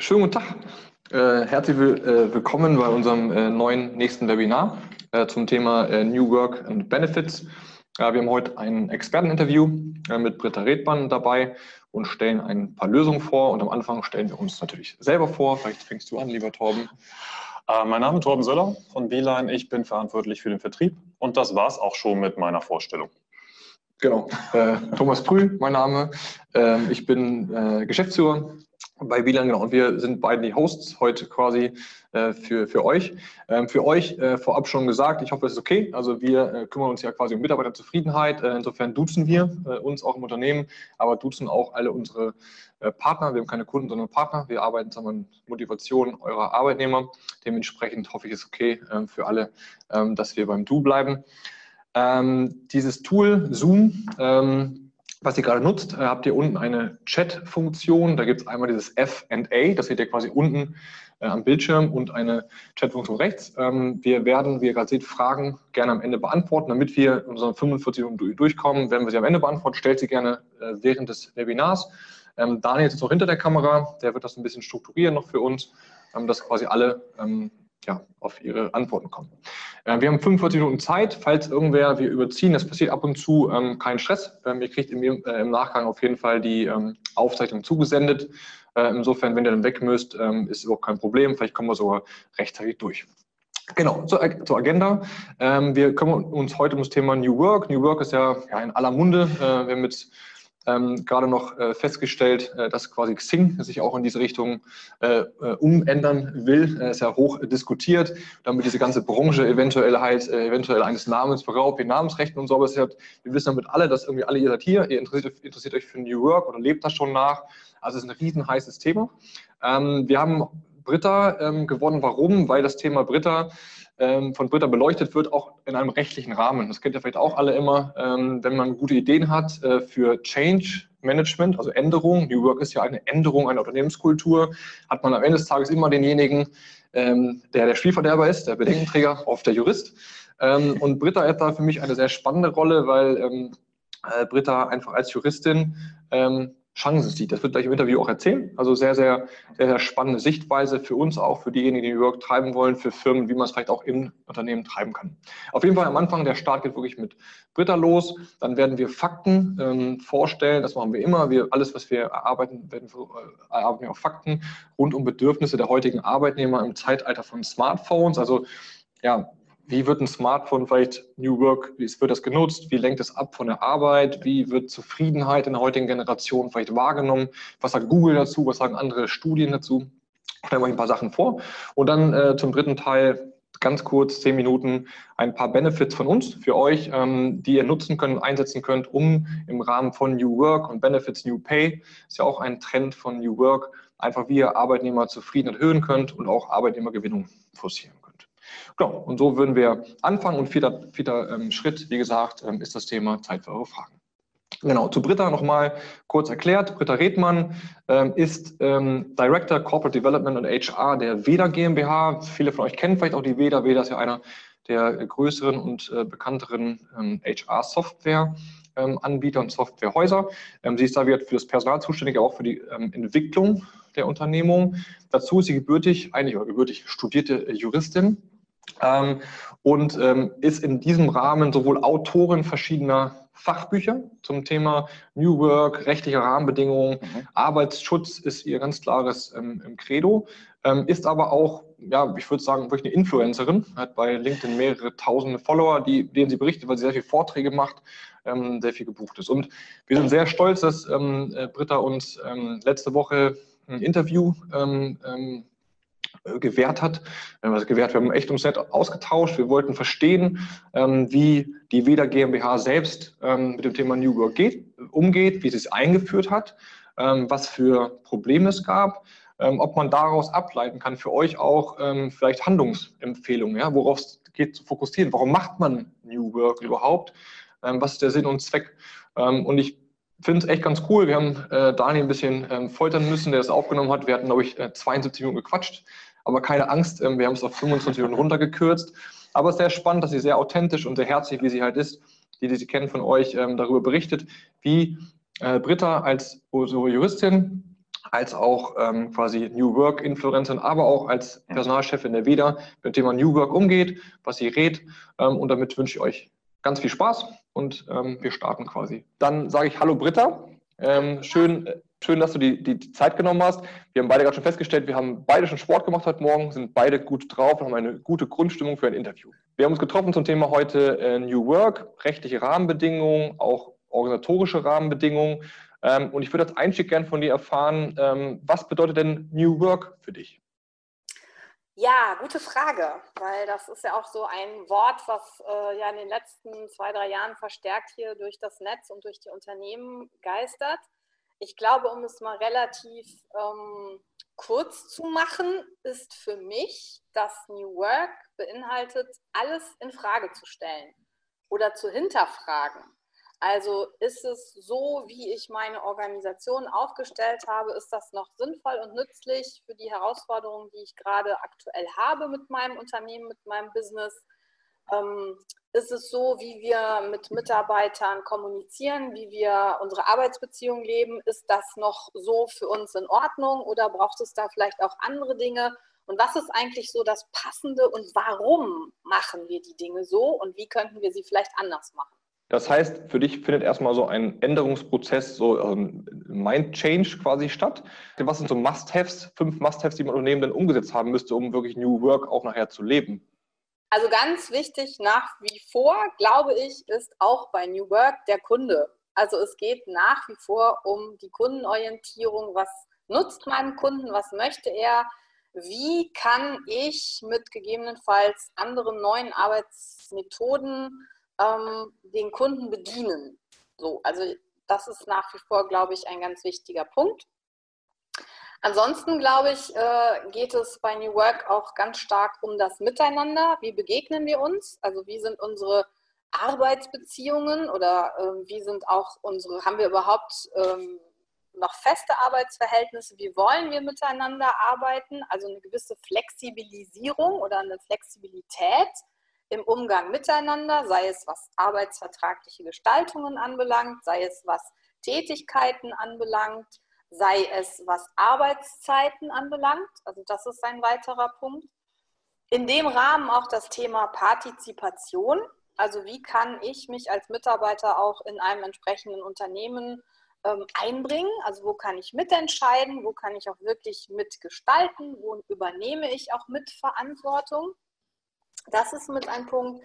schönen guten Tag. Äh, herzlich äh, willkommen bei unserem äh, neuen nächsten Webinar äh, zum Thema äh, New Work and Benefits. wir haben heute ein Experteninterview äh, mit Britta Redmann dabei und stellen ein paar Lösungen vor. Und am Anfang stellen wir uns natürlich selber vor. Vielleicht fängst du an, lieber Torben. mein Name ist Torben Söller von Beeline. Ich bin verantwortlich für den Vertrieb. Und das war es auch schon mit meiner Vorstellung. Genau. Thomas Prühl, mein Name. Ähm, ich bin Geschäftsführer bei WLAN, genau. Und wir sind beide die Hosts heute quasi äh, für, für euch. Ähm, für euch äh, vorab schon gesagt, ich hoffe, es ist okay. Also wir äh, kümmern uns ja quasi um Mitarbeiterzufriedenheit. Äh, insofern duzen wir äh, uns auch im Unternehmen, aber duzen auch alle unsere äh, Partner. Wir haben keine Kunden, sondern Partner. Wir arbeiten zusammen an Motivation eurer Arbeitnehmer. Dementsprechend hoffe ich, es ist okay ähm, für alle, ähm, dass wir beim Du bleiben. Ähm, dieses Tool Zoom, ähm, was ihr gerade nutzt, äh, habt ihr unten eine Chat-Funktion. Da gibt es einmal dieses F&A, das seht ihr quasi unten äh, am Bildschirm und eine Chat-Funktion rechts. Ähm, wir werden, wie ihr gerade seht, Fragen gerne am Ende beantworten. Damit wir unsere 45 Minuten durchkommen, werden wir sie am Ende beantworten. Stellt sie gerne äh, während des Webinars. Ähm, Daniel ist noch hinter der Kamera. Der wird das ein bisschen strukturieren noch für uns, ähm, dass quasi alle ähm, ja, auf Ihre Antworten kommen. Äh, wir haben 45 Minuten Zeit. Falls irgendwer wir überziehen, das passiert ab und zu, ähm, kein Stress. Ähm, ihr kriegt im, äh, im, Nachgang auf jeden Fall die ähm, Aufzeichnung zugesendet. Äh, insofern, wenn ihr dann weg müsst, ähm, ist überhaupt kein Problem. Vielleicht kommen wir sogar rechtzeitig durch. Genau, zur, zur Agenda. Ähm, wir kümmern uns heute um das Thema New Work. New Work ist ja, ja in aller Munde. Äh, wir haben mit ähm, gerade noch äh, festgestellt, äh, dass quasi Xing sich auch in diese Richtung äh, äh umändern will. Äh, ist ja hoch diskutiert, damit diese ganze Branche eventuell halt äh, eventuell eines Namens beraubt, wie Namensrechten und so. Aber wir wissen damit alle, dass irgendwie alle ihr seid hier, ihr interessiert, interessiert, euch für New Work oder lebt das schon nach. Also es ist ein riesen heißes Thema. Ähm, wir haben Britta ähm, gewonnen. Warum? Weil das Thema Britta ähm, von Britta beleuchtet wird, auch in einem rechtlichen Rahmen. Das kennt ihr vielleicht auch alle immer, ähm, wenn man gute Ideen hat äh, für Change Management, also Änderung. New Work ist ja eine Änderung einer Unternehmenskultur. Hat man am Ende des Tages immer denjenigen, ähm, der der Spielverderber ist, der Bedenkenträger, oft der Jurist. Ähm, und Britta hat da für mich eine sehr spannende Rolle, weil ähm, äh, Britta einfach als Juristin ähm, Chancen sieht. Das wird gleich im Interview auch erzählen. Also sehr, sehr, sehr, sehr spannende Sichtweise für uns auch, für diejenigen, die New York treiben wollen, für Firmen, wie man es vielleicht auch im Unternehmen treiben kann. Auf jeden Fall am Anfang, der Start geht wirklich mit Britta los. Dann werden wir Fakten ähm, vorstellen. Das machen wir immer. Wir, alles, was wir erarbeiten, werden wir, äh, erarbeiten wir auch Fakten rund um Bedürfnisse der heutigen Arbeitnehmer im Zeitalter von Smartphones. Also ja, wie wird ein Smartphone vielleicht New Work, wie wird das genutzt, wie lenkt es ab von der Arbeit, wie wird Zufriedenheit in der heutigen Generation vielleicht wahrgenommen, was sagt Google dazu, was sagen andere Studien dazu. Stellen wir euch ein paar Sachen vor. Und dann äh, zum dritten Teil ganz kurz, zehn Minuten, ein paar Benefits von uns für euch, ähm, die ihr nutzen könnt und einsetzen könnt, um im Rahmen von New Work und Benefits New Pay, ist ja auch ein Trend von New Work, einfach wie ihr Arbeitnehmerzufriedenheit erhöhen könnt und auch Arbeitnehmergewinnung forcieren. Genau, und so würden wir anfangen. Und vierter, vierter ähm, Schritt, wie gesagt, ähm, ist das Thema Zeit für eure Fragen. Genau, zu Britta nochmal kurz erklärt. Britta Redmann ähm, ist ähm, Director Corporate Development und HR der VEDA GmbH. Viele von euch kennen vielleicht auch die VEDA. VEDA ist ja einer der größeren und äh, bekannteren ähm, HR-Software-Anbieter ähm, und Softwarehäuser. Ähm, sie ist da wieder für das Personal zuständig, aber auch für die ähm, Entwicklung der Unternehmung. Dazu ist sie gebürtig, eigentlich oder gebürtig studierte Juristin ähm, und ähm, ist in diesem Rahmen sowohl Autorin verschiedener Fachbücher zum Thema New Work, rechtliche Rahmenbedingungen, mhm. Arbeitsschutz ist ihr ganz klares ähm, Credo, ähm, ist aber auch, ja, ich würde sagen, wirklich eine Influencerin, hat bei LinkedIn mehrere tausende Follower, die, denen sie berichtet, weil sie sehr viele Vorträge macht, ähm, sehr viel gebucht ist. Und wir sind sehr stolz, dass ähm, äh, Britta uns ähm, letzte Woche ein Interview ähm, äh, gewährt hat. Wir haben gewährt, wir haben echt ums Net ausgetauscht. Wir wollten verstehen, ähm, wie die WEDA GmbH selbst ähm, mit dem Thema New Work geht, umgeht, wie sie es eingeführt hat, ähm, was für Probleme es gab, ob man daraus ableiten kann für euch auch vielleicht Handlungsempfehlungen, ja, worauf es geht zu fokussieren. Warum macht man New Work überhaupt? was ist der Sinn und Zweck? und ich finde es echt ganz cool. Wir haben äh, Daniel ein bisschen ähm, foltern müssen, der es aufgenommen hat. Wir hatten, glaube ich, 72 äh, Minuten gequatscht. Aber keine Angst, ähm, wir haben es auf 25 Minuten runtergekürzt. Aber es ist sehr spannend, dass sie sehr authentisch und sehr herzlich, wie sie halt ist, die, die sie kennen von euch, ähm, darüber berichtet, wie äh, Britta als Juristin als auch ähm, quasi New Work Influencerin, aber auch als Personalchefin der WEDA mit dem Thema New Work umgeht, was sie rät. Ähm, und damit wünsche ich euch ganz viel Spaß und ähm, wir starten quasi. Dann sage ich Hallo Britta. Ähm, schön, schön, dass du die, die, die, Zeit genommen hast. Wir haben beide gerade schon festgestellt, wir haben beide schon Sport gemacht heute Morgen, sind beide gut drauf und haben eine gute Grundstimmung für ein Interview. Wir haben uns getroffen zum Thema heute äh, New Work, rechtliche Rahmenbedingungen, auch organisatorische Rahmenbedingungen. Ähm, und ich würde als Einstieg gerne von dir erfahren, ähm, was bedeutet denn New Work für dich? Ja, gute Frage, weil das ist ja auch so ein Wort, was äh, ja in den letzten zwei, drei Jahren verstärkt hier durch das Netz und durch die Unternehmen geistert. Ich glaube, um es mal relativ ähm, kurz zu machen, ist für mich, dass New Work beinhaltet, alles in Frage zu stellen oder zu hinterfragen. Also ist es so, wie ich meine Organisation aufgestellt habe, ist das noch sinnvoll und nützlich für die Herausforderungen, die ich gerade aktuell habe mit meinem Unternehmen, mit meinem Business? Ähm, ist es so, wie wir mit Mitarbeitern kommunizieren, wie wir unsere Arbeitsbeziehungen leben? Ist das noch so für uns in Ordnung oder braucht es da vielleicht auch andere Dinge? Und was ist eigentlich so das Passende und warum machen wir die Dinge so und wie könnten wir sie vielleicht anders machen? Das heißt, für dich findet erstmal so ein Änderungsprozess, so ein Mind-Change quasi statt. Was sind so Must-Haves, fünf Must-Haves, die man Unternehmen dann umgesetzt haben müsste, um wirklich New Work auch nachher zu leben? Also ganz wichtig nach wie vor, glaube ich, ist auch bei New Work der Kunde. Also es geht nach wie vor um die Kundenorientierung. Was nutzt meinem Kunden? Was möchte er? Wie kann ich mit gegebenenfalls anderen neuen Arbeitsmethoden ähm, den Kunden bedienen. So, also das ist nach wie vor, glaube ich, ein ganz wichtiger Punkt. Ansonsten, glaube ich, äh, geht es bei New Work auch ganz stark um das Miteinander. Wie begegnen wir uns? Also wie sind unsere Arbeitsbeziehungen oder äh, wie sind auch unsere, haben wir überhaupt ähm, noch feste Arbeitsverhältnisse? Wie wollen wir miteinander arbeiten? Also eine gewisse Flexibilisierung oder eine Flexibilität im Umgang miteinander, sei es was arbeitsvertragliche Gestaltungen anbelangt, sei es was Tätigkeiten anbelangt, sei es was Arbeitszeiten anbelangt. Also das ist ein weiterer Punkt. In dem Rahmen auch das Thema Partizipation. Also wie kann ich mich als Mitarbeiter auch in einem entsprechenden Unternehmen ähm, einbringen? Also wo kann ich mitentscheiden? Wo kann ich auch wirklich mitgestalten? Wo übernehme ich auch Mitverantwortung? Das ist mit ein Punkt.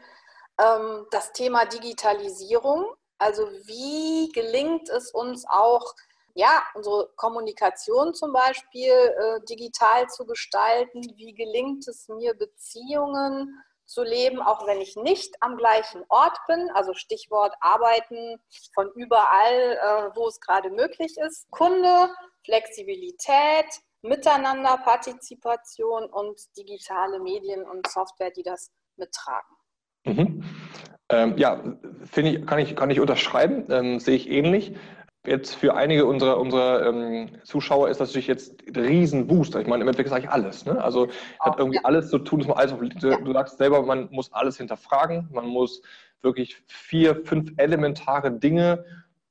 Ähm, das Thema Digitalisierung. Also wie gelingt es uns auch, ja, unsere Kommunikation zum Beispiel äh, digital zu gestalten? Wie gelingt es mir, Beziehungen zu leben, auch wenn ich nicht am gleichen Ort bin? Also Stichwort Arbeiten von überall, äh, wo es gerade möglich ist. Kunde, Flexibilität, Miteinander, Partizipation und digitale Medien und Software, die das mittragen. Mhm. Ähm, ja, finde ich, kann ich, kann ich unterschreiben, ähm, sehe ich ähnlich. Jetzt für einige unserer, unserer ähm, Zuschauer ist das natürlich jetzt ein Riesenbooster. Ich meine, im Endeffekt sage ich alles. Ne? Also hat irgendwie ja. alles zu tun, dass man alles auf, du, ja. du sagst selber, man muss alles hinterfragen, man muss wirklich vier, fünf elementare Dinge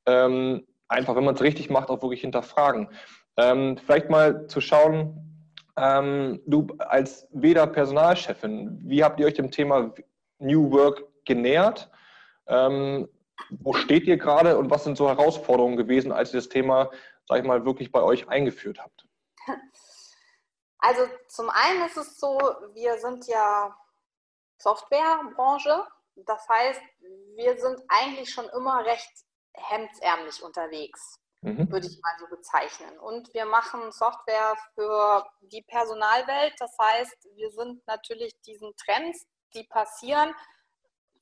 ähm, einfach, wenn man es richtig macht, auch wirklich hinterfragen. Ähm, vielleicht mal zu schauen, ähm, du als WEDA Personalchefin, wie habt ihr euch dem Thema New Work genähert? Wo steht ihr gerade und was sind so Herausforderungen gewesen, als ihr das Thema, sag ich mal, wirklich bei euch eingeführt habt? Also zum einen ist es so, wir sind ja Softwarebranche. Das heißt, wir sind eigentlich schon immer recht hemdsärmlich unterwegs mhm. würde ich mal so bezeichnen. Und wir machen Software für die Personalwelt. Das heißt, wir sind natürlich diesen Trends, die passieren,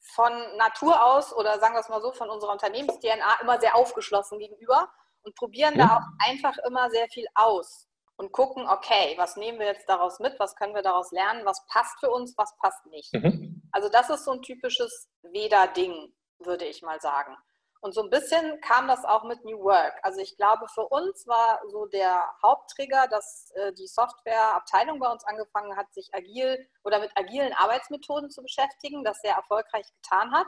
von Natur aus oder sagen wir es mal so, von unserer Unternehmens-DNA immer sehr aufgeschlossen gegenüber und probieren mhm. da auch einfach immer sehr viel aus und gucken, okay, was nehmen wir jetzt daraus mit, was können wir daraus lernen, was passt für uns, was passt nicht. Mhm. Also das ist so ein typisches Weder-Ding, würde ich mal sagen. Und so ein bisschen kam das auch mit New Work. Also ich glaube, für uns war so der Haupttrigger, dass äh, die Softwareabteilung bei uns angefangen hat, sich agil oder mit agilen Arbeitsmethoden zu beschäftigen, das sehr erfolgreich getan hat.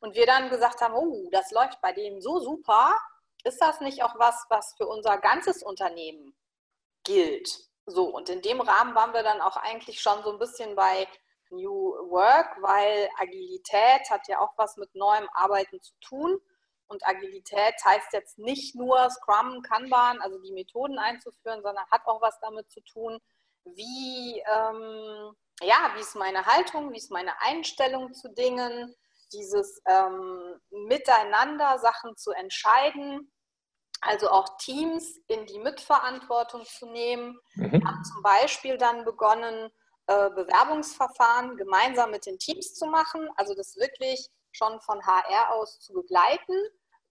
Und wir dann gesagt haben, oh, das läuft bei denen so super. Ist das nicht auch was, was für unser ganzes Unternehmen gilt. So, und in dem Rahmen waren wir dann auch eigentlich schon so ein bisschen bei New Work, weil Agilität hat ja auch was mit neuem Arbeiten zu tun. Und Agilität heißt jetzt nicht nur Scrum, Kanban, also die Methoden einzuführen, sondern hat auch was damit zu tun, wie, ähm, ja, wie ist meine Haltung, wie ist meine Einstellung zu Dingen, dieses ähm, Miteinander Sachen zu entscheiden, also auch Teams in die Mitverantwortung zu nehmen. Mhm. Wir haben zum Beispiel dann begonnen, äh, Bewerbungsverfahren gemeinsam mit den Teams zu machen, also das wirklich schon von HR aus zu begleiten,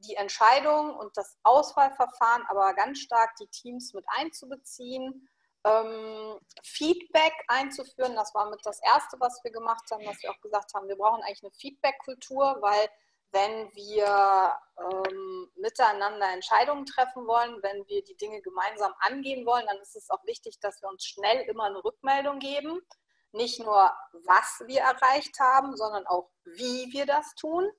die Entscheidung und das Auswahlverfahren aber ganz stark die Teams mit einzubeziehen, ähm, Feedback einzuführen. Das war mit das Erste, was wir gemacht haben, dass wir auch gesagt haben, wir brauchen eigentlich eine Feedback-Kultur, weil wenn wir ähm, miteinander Entscheidungen treffen wollen, wenn wir die Dinge gemeinsam angehen wollen, dann ist es auch wichtig, dass wir uns schnell immer eine Rückmeldung geben. Nicht nur, was wir erreicht haben, sondern auch, wie wir das tun.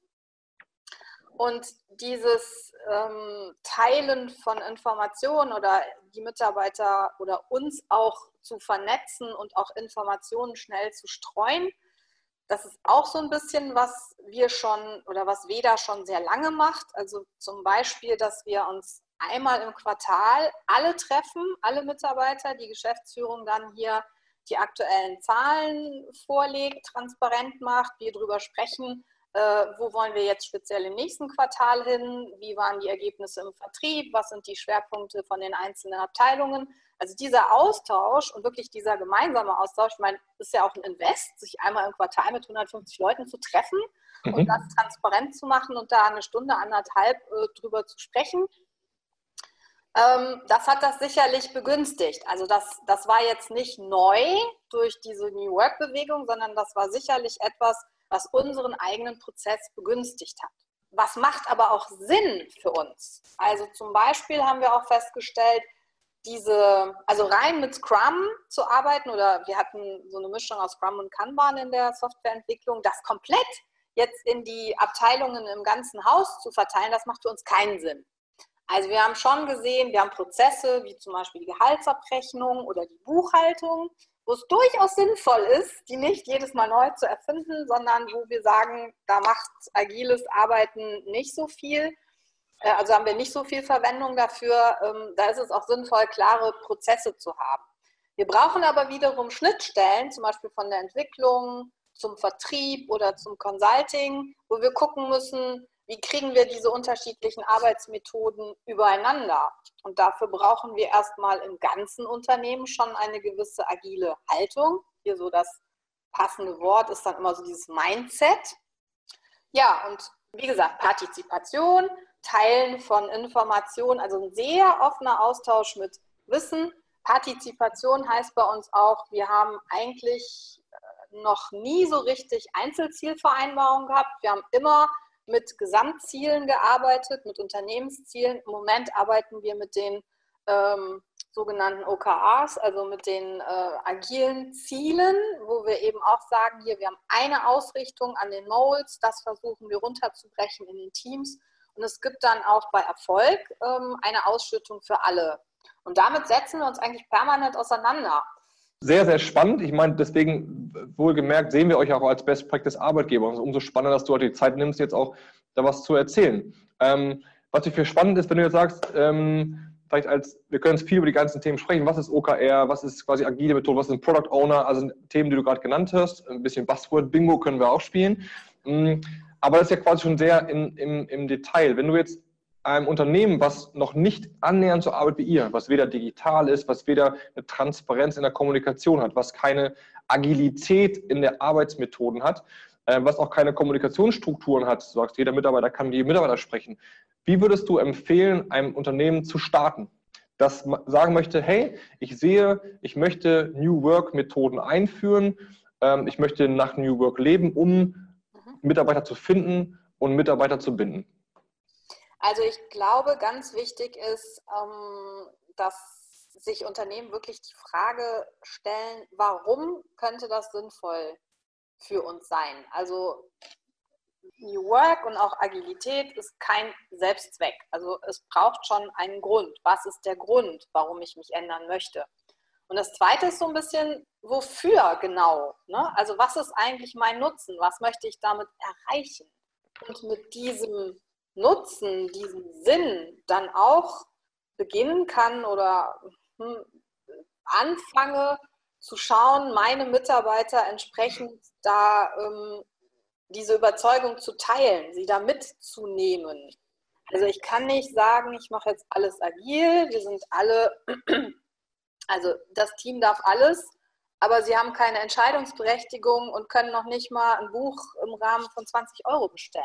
Und dieses ähm, Teilen von Informationen oder die Mitarbeiter oder uns auch zu vernetzen und auch Informationen schnell zu streuen, das ist auch so ein bisschen, was wir schon oder was Veda schon sehr lange macht. Also zum Beispiel, dass wir uns einmal im Quartal alle treffen, alle Mitarbeiter, die Geschäftsführung dann hier die aktuellen Zahlen vorlegt, transparent macht, wir darüber sprechen, wo wollen wir jetzt speziell im nächsten Quartal hin, wie waren die Ergebnisse im Vertrieb, was sind die Schwerpunkte von den einzelnen Abteilungen. Also dieser Austausch und wirklich dieser gemeinsame Austausch, ich meine, ist ja auch ein Invest, sich einmal im Quartal mit 150 Leuten zu treffen mhm. und das transparent zu machen und da eine Stunde, anderthalb äh, drüber zu sprechen. Ähm, das hat das sicherlich begünstigt. Also das, das war jetzt nicht neu durch diese New Work-Bewegung, sondern das war sicherlich etwas, was unseren eigenen Prozess begünstigt hat. Was macht aber auch Sinn für uns? Also zum Beispiel haben wir auch festgestellt, diese, also rein mit Scrum zu arbeiten oder wir hatten so eine Mischung aus Scrum und Kanban in der Softwareentwicklung, das komplett jetzt in die Abteilungen im ganzen Haus zu verteilen, das macht für uns keinen Sinn. Also wir haben schon gesehen, wir haben Prozesse wie zum Beispiel die Gehaltsabrechnung oder die Buchhaltung, wo es durchaus sinnvoll ist, die nicht jedes Mal neu zu erfinden, sondern wo wir sagen, da macht agiles Arbeiten nicht so viel. Äh, also haben wir nicht so viel Verwendung dafür. Ähm, da ist es auch sinnvoll, klare Prozesse zu haben. Wir brauchen aber wiederum Schnittstellen, zum Beispiel von der Entwicklung zum Vertrieb oder zum Consulting, wo wir gucken müssen, wie kriegen wir diese unterschiedlichen Arbeitsmethoden übereinander. Und dafür brauchen wir erstmal im ganzen Unternehmen schon eine gewisse agile Haltung. Hier so das passende Wort ist dann immer so dieses Mindset. Ja, und wie gesagt, Partizipation, Teilen von Informationen, also ein sehr offener Austausch mit Wissen. Partizipation heißt bei uns auch, wir haben eigentlich äh, noch nie so richtig Einzelzielvereinbarungen gehabt. Wir haben immer mit Gesamtzielen gearbeitet, mit Unternehmenszielen. Im Moment arbeiten wir mit den ähm, sogenannten OKRs, also mit den äh, agilen Zielen, wo wir eben auch sagen, hier, wir haben eine Ausrichtung an den Moles, das versuchen wir runterzubrechen in den Teams und es gibt dann auch bei Erfolg ähm, eine Ausschüttung für alle. Und damit setzen wir uns eigentlich permanent auseinander. Sehr, sehr spannend. Ich meine, deswegen wohlgemerkt sehen wir euch auch als Best Practice Arbeitgeber. Und umso spannender, dass du heute die Zeit nimmst, jetzt auch da was zu erzählen. Ähm, was ich für spannend ist, wenn du jetzt sagst, ähm, vielleicht als, wir können jetzt viel über die ganzen Themen sprechen. Was ist OKR? Was ist quasi agile Methode? Was sind Product Owner? Also Themen, die du gerade genannt hast. Ein bisschen Buzzword-Bingo können wir auch spielen. Ähm, aber das ist ja quasi schon sehr in, im, im Detail. Wenn du jetzt einem Unternehmen, was noch nicht annähernd so arbeitet wie ihr, was weder digital ist, was weder eine Transparenz in der Kommunikation hat, was keine Agilität in der Arbeitsmethoden hat, äh, was auch keine Kommunikationsstrukturen hat, du sagst, jeder Mitarbeiter kann mit jedem Mitarbeiter sprechen. Wie würdest du empfehlen, einem Unternehmen zu starten? Das sagen möchte, hey, ich sehe, ich möchte New Work Methoden einführen, ähm, ich möchte nach New Work leben, um Mitarbeiter zu finden und Mitarbeiter zu binden? Also ich glaube, ganz wichtig ist, ähm, dass sich Unternehmen wirklich die Frage stellen, warum könnte das sinnvoll für uns sein? Also New Work und auch Agilität ist kein Selbstzweck. Also es braucht schon einen Grund. Was ist der Grund, warum ich mich ändern möchte? Und das Zweite ist so ein bisschen, wofür genau? Ne? Also was ist eigentlich mein Nutzen? Was möchte ich damit erreichen? Und mit diesem Nutzen, diesem Sinn dann auch beginnen kann oder hm, anfange zu schauen, meine Mitarbeiter entsprechend da ähm, diese Überzeugung zu teilen, sie da mitzunehmen. Also ich kann nicht sagen, ich mache jetzt alles agil, wir sind alle, also das Team darf alles, aber sie haben keine Entscheidungsberechtigung und können noch nicht mal ein Buch im Rahmen von 20 Euro bestellen.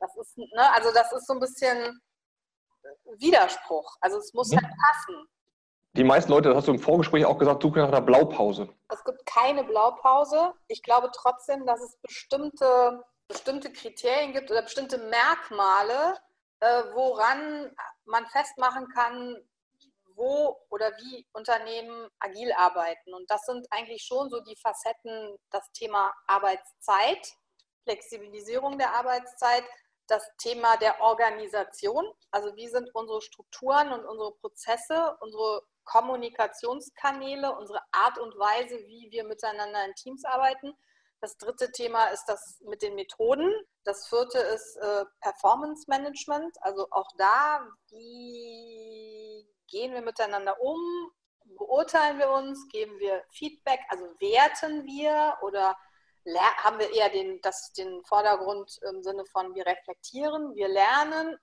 Das ist, ne, also das ist so ein bisschen Widerspruch. Also es muss halt passen. Die meisten Leute, das hast du im Vorgespräch auch gesagt, suchen nach einer Blaupause. Es gibt keine Blaupause. Ich glaube trotzdem, dass es bestimmte, bestimmte Kriterien gibt oder bestimmte Merkmale, äh, woran man festmachen kann, wo oder wie Unternehmen agil arbeiten. Und das sind eigentlich schon so die Facetten, das Thema Arbeitszeit, Flexibilisierung der Arbeitszeit, das Thema der Organisation, also wie sind unsere Strukturen und unsere Prozesse, unsere Kommunikationskanäle, unsere Art und Weise, wie wir miteinander in Teams arbeiten. Das dritte Thema ist das mit den Methoden. Das vierte ist äh, Performance Management. Also auch da, wie gehen wir miteinander um? Beurteilen wir uns? Geben wir Feedback? Also werten wir oder haben wir eher den, das, den Vordergrund im Sinne von wir reflektieren, wir lernen.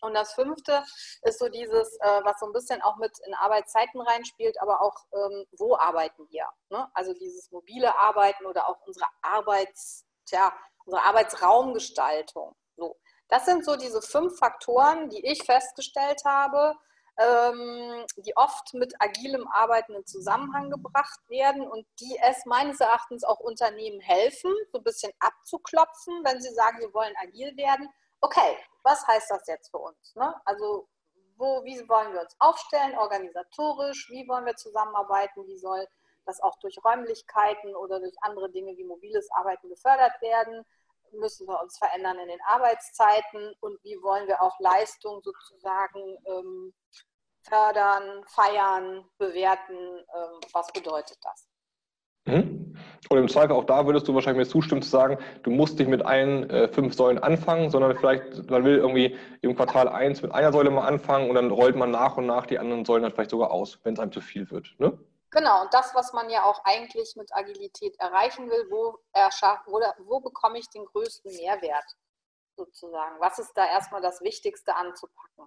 Und das fünfte ist so dieses, äh, was so ein bisschen auch mit in Arbeitszeiten reinspielt, aber auch, ähm, wo arbeiten wir? Ne? Also dieses mobile Arbeiten oder auch unsere Arbeits, tja, unsere Arbeitsraumgestaltung. So. Das sind so diese fünf Faktoren, die ich festgestellt habe, die oft mit agilem Arbeiten in Zusammenhang gebracht werden und die es meines Erachtens auch Unternehmen helfen, so ein bisschen abzuklopfen, wenn sie sagen, sie wollen agil werden. Okay, was heißt das jetzt für uns? Ne? Also wo, wie wollen wir uns aufstellen, organisatorisch, wie wollen wir zusammenarbeiten, wie soll das auch durch Räumlichkeiten oder durch andere Dinge wie mobiles Arbeiten gefördert werden müssen wir uns verändern in den Arbeitszeiten und wie wollen wir auch Leistung sozusagen ähm, fördern, feiern, bewerten. Ähm, was bedeutet das? Mhm. Und im Zweifel auch da würdest du wahrscheinlich mir zustimmen zu sagen, du musst nicht mit allen äh, fünf Säulen anfangen, sondern vielleicht, man will irgendwie im Quartal 1 mit einer Säule mal anfangen und dann rollt man nach und nach die anderen Säulen dann vielleicht sogar aus, wenn es einem zu viel wird. Ne? Genau, und das, was man ja auch eigentlich mit Agilität erreichen will, wo, wo, wo bekomme ich den größten Mehrwert sozusagen? Was ist da erstmal das Wichtigste anzupacken?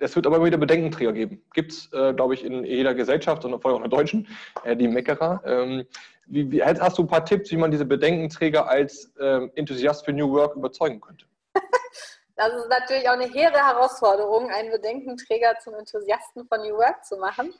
Es wird aber immer wieder Bedenkenträger geben. Gibt es, äh, glaube ich, in jeder Gesellschaft und vor allem auch in der deutschen, äh, die Meckerer. Ähm, wie, wie, hast du ein paar Tipps, wie man diese Bedenkenträger als ähm, Enthusiast für New Work überzeugen könnte? Das ist natürlich auch eine hehre Herausforderung, einen Bedenkenträger zum Enthusiasten von New Work zu machen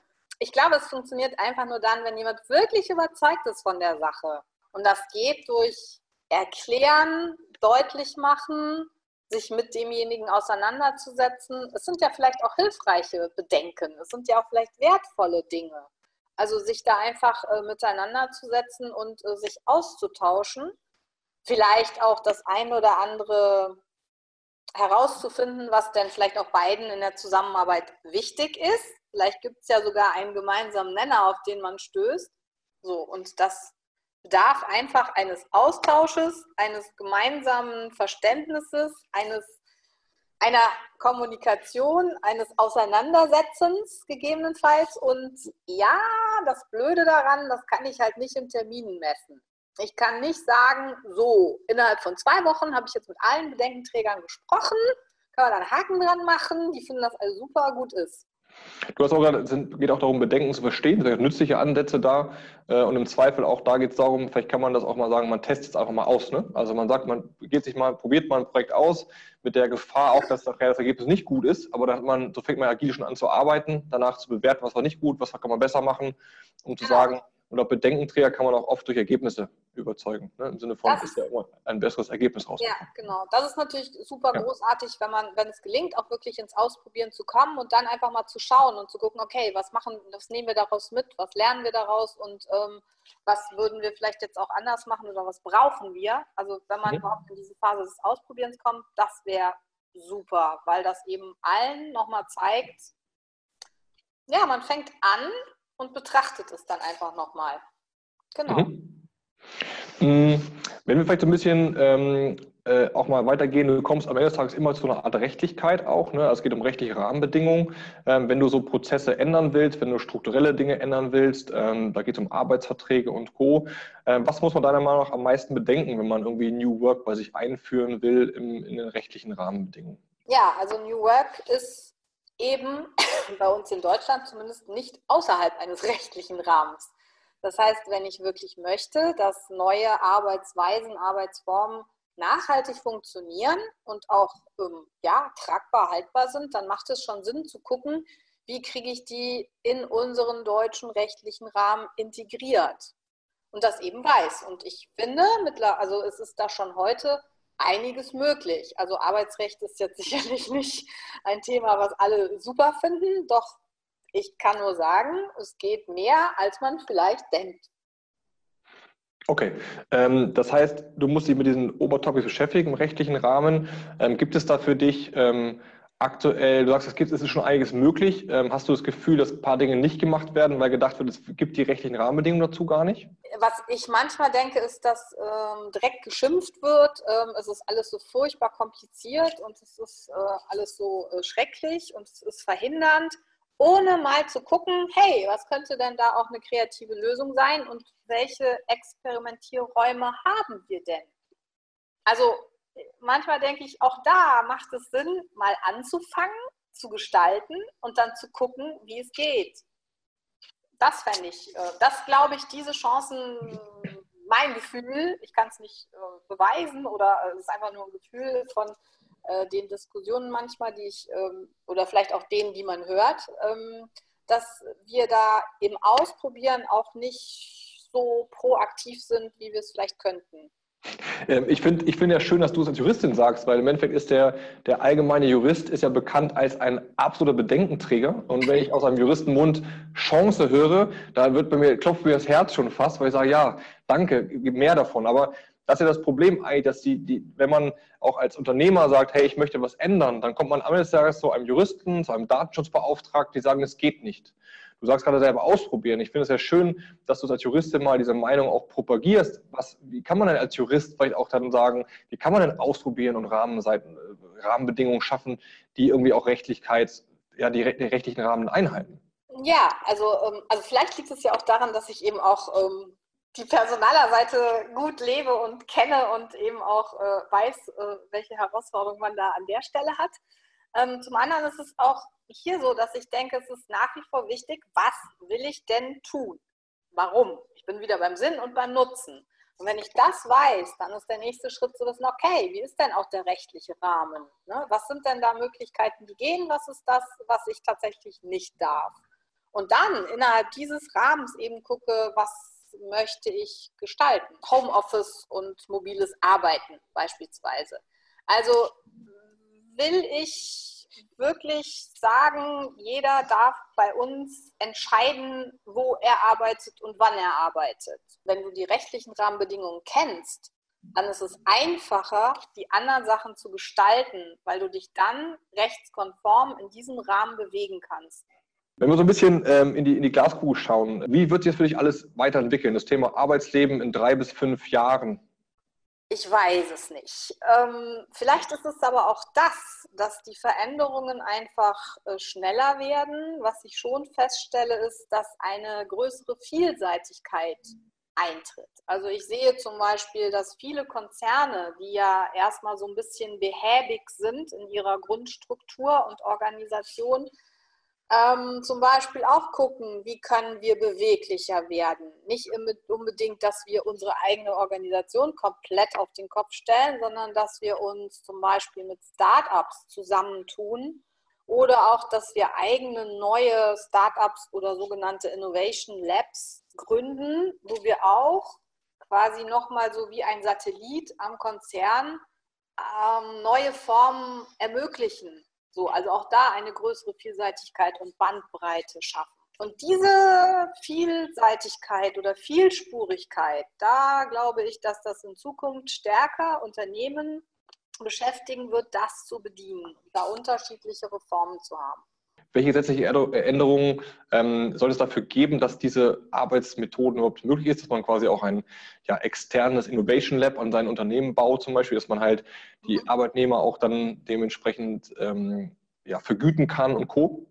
ich glaube, es funktioniert einfach nur dann, wenn jemand wirklich überzeugt ist von der Sache. Und das geht durch Erklären, deutlich machen, sich mit demjenigen auseinanderzusetzen. Es sind ja vielleicht auch hilfreiche Bedenken, es sind ja auch vielleicht wertvolle Dinge. Also sich da einfach äh, miteinander zu setzen und äh, sich auszutauschen. Vielleicht auch das ein oder andere herauszufinden, was denn vielleicht auch beiden in der Zusammenarbeit wichtig ist. Vielleicht gibt es ja sogar einen gemeinsamen Nenner, auf den man stößt. So, und das bedarf einfach eines Austausches, eines gemeinsamen Verständnisses, eines, einer Kommunikation, eines Auseinandersetzens gegebenenfalls. Und ja, das Blöde daran, das kann ich halt nicht im Termin messen. Ich kann nicht sagen, so, innerhalb von zwei Wochen habe ich jetzt mit allen Bedenkenträgern gesprochen, kann man da einen Haken dran machen, die finden das alles super, gut ist. Du hast auch gerade, es geht auch darum, Bedenken zu verstehen, sind nützliche Ansätze da äh, und im Zweifel auch da geht es darum, vielleicht kann man das auch mal sagen, man testet es einfach mal aus. Ne? Also man sagt, man geht sich mal, probiert mal ein Projekt aus, mit der Gefahr auch, dass nachher das Ergebnis nicht gut ist, aber dann man, so fängt man agil schon an zu arbeiten, danach zu bewerten, was war nicht gut, was kann man besser machen, um zu sagen, und auch Bedenkenträger kann man auch oft durch Ergebnisse überzeugen. Ne? Im Sinne von, Das- ist ja immer ein besseres Ergebnis raus. Ja, genau. Das ist natürlich super Ja. großartig, wenn man, wenn es gelingt, auch wirklich ins Ausprobieren zu kommen und dann einfach mal zu schauen und zu gucken, okay, was machen, was nehmen wir daraus mit, was lernen wir daraus und ähm, was würden wir vielleicht jetzt auch anders machen oder was brauchen wir? Also wenn man Mhm. überhaupt in diese Phase des Ausprobierens kommt, das wäre super, weil das eben allen nochmal zeigt, ja, man fängt an und betrachtet es dann einfach nochmal. Genau. Mhm. Mm, Wenn wir vielleicht so ein bisschen ähm, äh, auch mal weitergehen, du kommst am Ende des Tages immer zu einer Art Rechtlichkeit auch. Ne? Also Es geht um rechtliche Rahmenbedingungen. Ähm, wenn du so Prozesse ändern willst, wenn du strukturelle Dinge ändern willst, ähm, da geht es um Arbeitsverträge und Co. Ähm, was muss man deiner Meinung nach am meisten bedenken, wenn man irgendwie New Work bei sich einführen will im, in den rechtlichen Rahmenbedingungen? Ja, also New Work ist eben bei uns in Deutschland zumindest nicht außerhalb eines rechtlichen Rahmens. Das heißt, wenn ich wirklich möchte, dass neue Arbeitsweisen, Arbeitsformen nachhaltig funktionieren und auch ähm, ja, tragbar, haltbar sind, dann macht es schon Sinn zu gucken, wie kriege ich die in unseren deutschen rechtlichen Rahmen integriert und das eben weiß. Und ich finde, also es ist da schon heute einiges möglich. Also Arbeitsrecht ist jetzt sicherlich nicht ein Thema, was alle super finden, doch ich kann nur sagen, es geht mehr, als man vielleicht denkt. Okay, ähm, das heißt, du musst dich mit diesen Obertopics beschäftigen im rechtlichen Rahmen. Ähm, gibt es da für dich ähm, aktuell, du sagst, es, gibt, es ist schon einiges möglich. Ähm, hast du das Gefühl, dass ein paar Dinge nicht gemacht werden, weil gedacht wird, es gibt die rechtlichen Rahmenbedingungen dazu gar nicht? Was ich manchmal denke, ist, dass ähm, direkt geschimpft wird. Ähm, es ist alles so furchtbar kompliziert und es ist äh, alles so äh, schrecklich und es ist verhindernd, ohne mal zu gucken, hey, was könnte denn da auch eine kreative Lösung sein und welche Experimentierräume haben wir denn? Also manchmal denke ich, auch da macht es Sinn, mal anzufangen, zu gestalten und dann zu gucken, wie es geht. Das fände ich, äh, das glaube ich, diese Chancen, mein Gefühl, ich kann es nicht äh, beweisen oder äh, es ist einfach nur ein Gefühl von äh, den Diskussionen manchmal, die ich, ähm, oder vielleicht auch denen, die man hört, ähm, dass wir da im Ausprobieren auch nicht so proaktiv sind, wie wir es vielleicht könnten. Ähm, Ich finde ich find ja schön, dass du es als Juristin sagst, weil im Endeffekt ist der, der allgemeine Jurist ist ja bekannt als ein absoluter Bedenkenträger. Und wenn ich aus einem Juristenmund Chance höre, da wird bei mir, klopft mir das Herz schon fast, weil ich sage, ja, danke, mehr davon. Aber das ist ja das Problem dass die, die, wenn man auch als Unternehmer sagt, hey, ich möchte was ändern, dann kommt man am Ende des Tages zu einem Juristen, zu einem Datenschutzbeauftragten, die sagen, es geht nicht. Du sagst gerade selber ausprobieren. Ich finde es ja schön, dass du als Juristin mal diese Meinung auch propagierst. Was, wie kann man denn als Jurist vielleicht auch dann sagen, wie kann man denn ausprobieren und Rahmenseiten, äh, Rahmenbedingungen schaffen, die irgendwie auch Rechtlichkeit, ja, die, die rechtlichen Rahmen einhalten? Ja, also, ähm, also vielleicht liegt es ja auch daran, dass ich eben auch ähm, die Personalerseite gut lebe und kenne und eben auch äh, weiß, äh, welche Herausforderungen man da an der Stelle hat. Ähm, zum anderen ist es auch hier so, dass ich denke, es ist nach wie vor wichtig, was will ich denn tun? Warum? Ich bin wieder beim Sinn und beim Nutzen. Und wenn ich das weiß, dann ist der nächste Schritt zu wissen, okay, wie ist denn auch der rechtliche Rahmen? Ne? Was sind denn da Möglichkeiten, die gehen? Was ist das, was ich tatsächlich nicht darf? Und dann innerhalb dieses Rahmens eben gucke, was möchte ich gestalten? Homeoffice und mobiles Arbeiten beispielsweise. Also will ich wirklich sagen, jeder darf bei uns entscheiden, wo er arbeitet und wann er arbeitet. Wenn du die rechtlichen Rahmenbedingungen kennst, dann ist es einfacher, die anderen Sachen zu gestalten, weil du dich dann rechtskonform in diesem Rahmen bewegen kannst. Wenn wir so ein bisschen ähm, in, die, in die Glaskugel schauen, wie wird sich das für dich alles weiterentwickeln, das Thema Arbeitsleben in drei bis fünf Jahren? Ich weiß es nicht. Ähm, vielleicht ist es aber auch das, dass die Veränderungen einfach äh, schneller werden. Was ich schon feststelle, ist, dass eine größere Vielseitigkeit eintritt. Also ich sehe zum Beispiel, dass viele Konzerne, die ja erstmal so ein bisschen behäbig sind in ihrer Grundstruktur und Organisation, ähm, zum Beispiel auch gucken, wie können wir beweglicher werden. Nicht unbedingt, dass wir unsere eigene Organisation komplett auf den Kopf stellen, sondern dass wir uns zum Beispiel mit Startups zusammentun oder auch, dass wir eigene neue Startups oder sogenannte Innovation Labs gründen, wo wir auch quasi nochmal so wie ein Satellit am Konzern ähm, neue Formen ermöglichen. So, also auch da eine größere Vielseitigkeit und Bandbreite schaffen. Und diese Vielseitigkeit oder Vielspurigkeit, da glaube ich, dass das in Zukunft stärker Unternehmen beschäftigen wird, das zu bedienen, da unterschiedliche Reformen zu haben. Welche gesetzliche Änderungen ähm, soll es dafür geben, dass diese Arbeitsmethoden überhaupt möglich ist, dass man quasi auch ein ja, externes Innovation Lab an sein Unternehmen baut, zum Beispiel, dass man halt die Arbeitnehmer auch dann dementsprechend ähm, ja, vergüten kann und Co.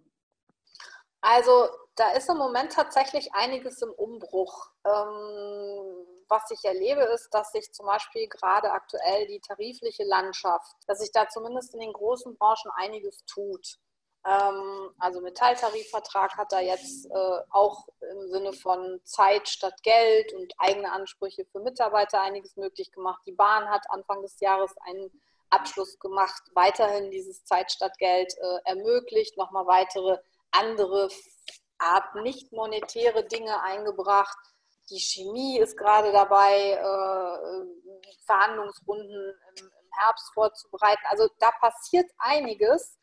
Also da ist im Moment tatsächlich einiges im Umbruch. Ähm, was ich erlebe, ist, dass sich zum Beispiel gerade aktuell die tarifliche Landschaft, dass sich da zumindest in den großen Branchen einiges tut. Ähm, also Metalltarifvertrag hat da jetzt äh, auch im Sinne von Zeit statt Geld und eigene Ansprüche für Mitarbeiter einiges möglich gemacht. Die Bahn hat Anfang des Jahres einen Abschluss gemacht, weiterhin dieses Zeit statt Geld äh, ermöglicht, nochmal weitere andere Art nicht monetäre Dinge eingebracht. Die Chemie ist gerade dabei, äh, Verhandlungsrunden im Herbst vorzubereiten. Also da passiert einiges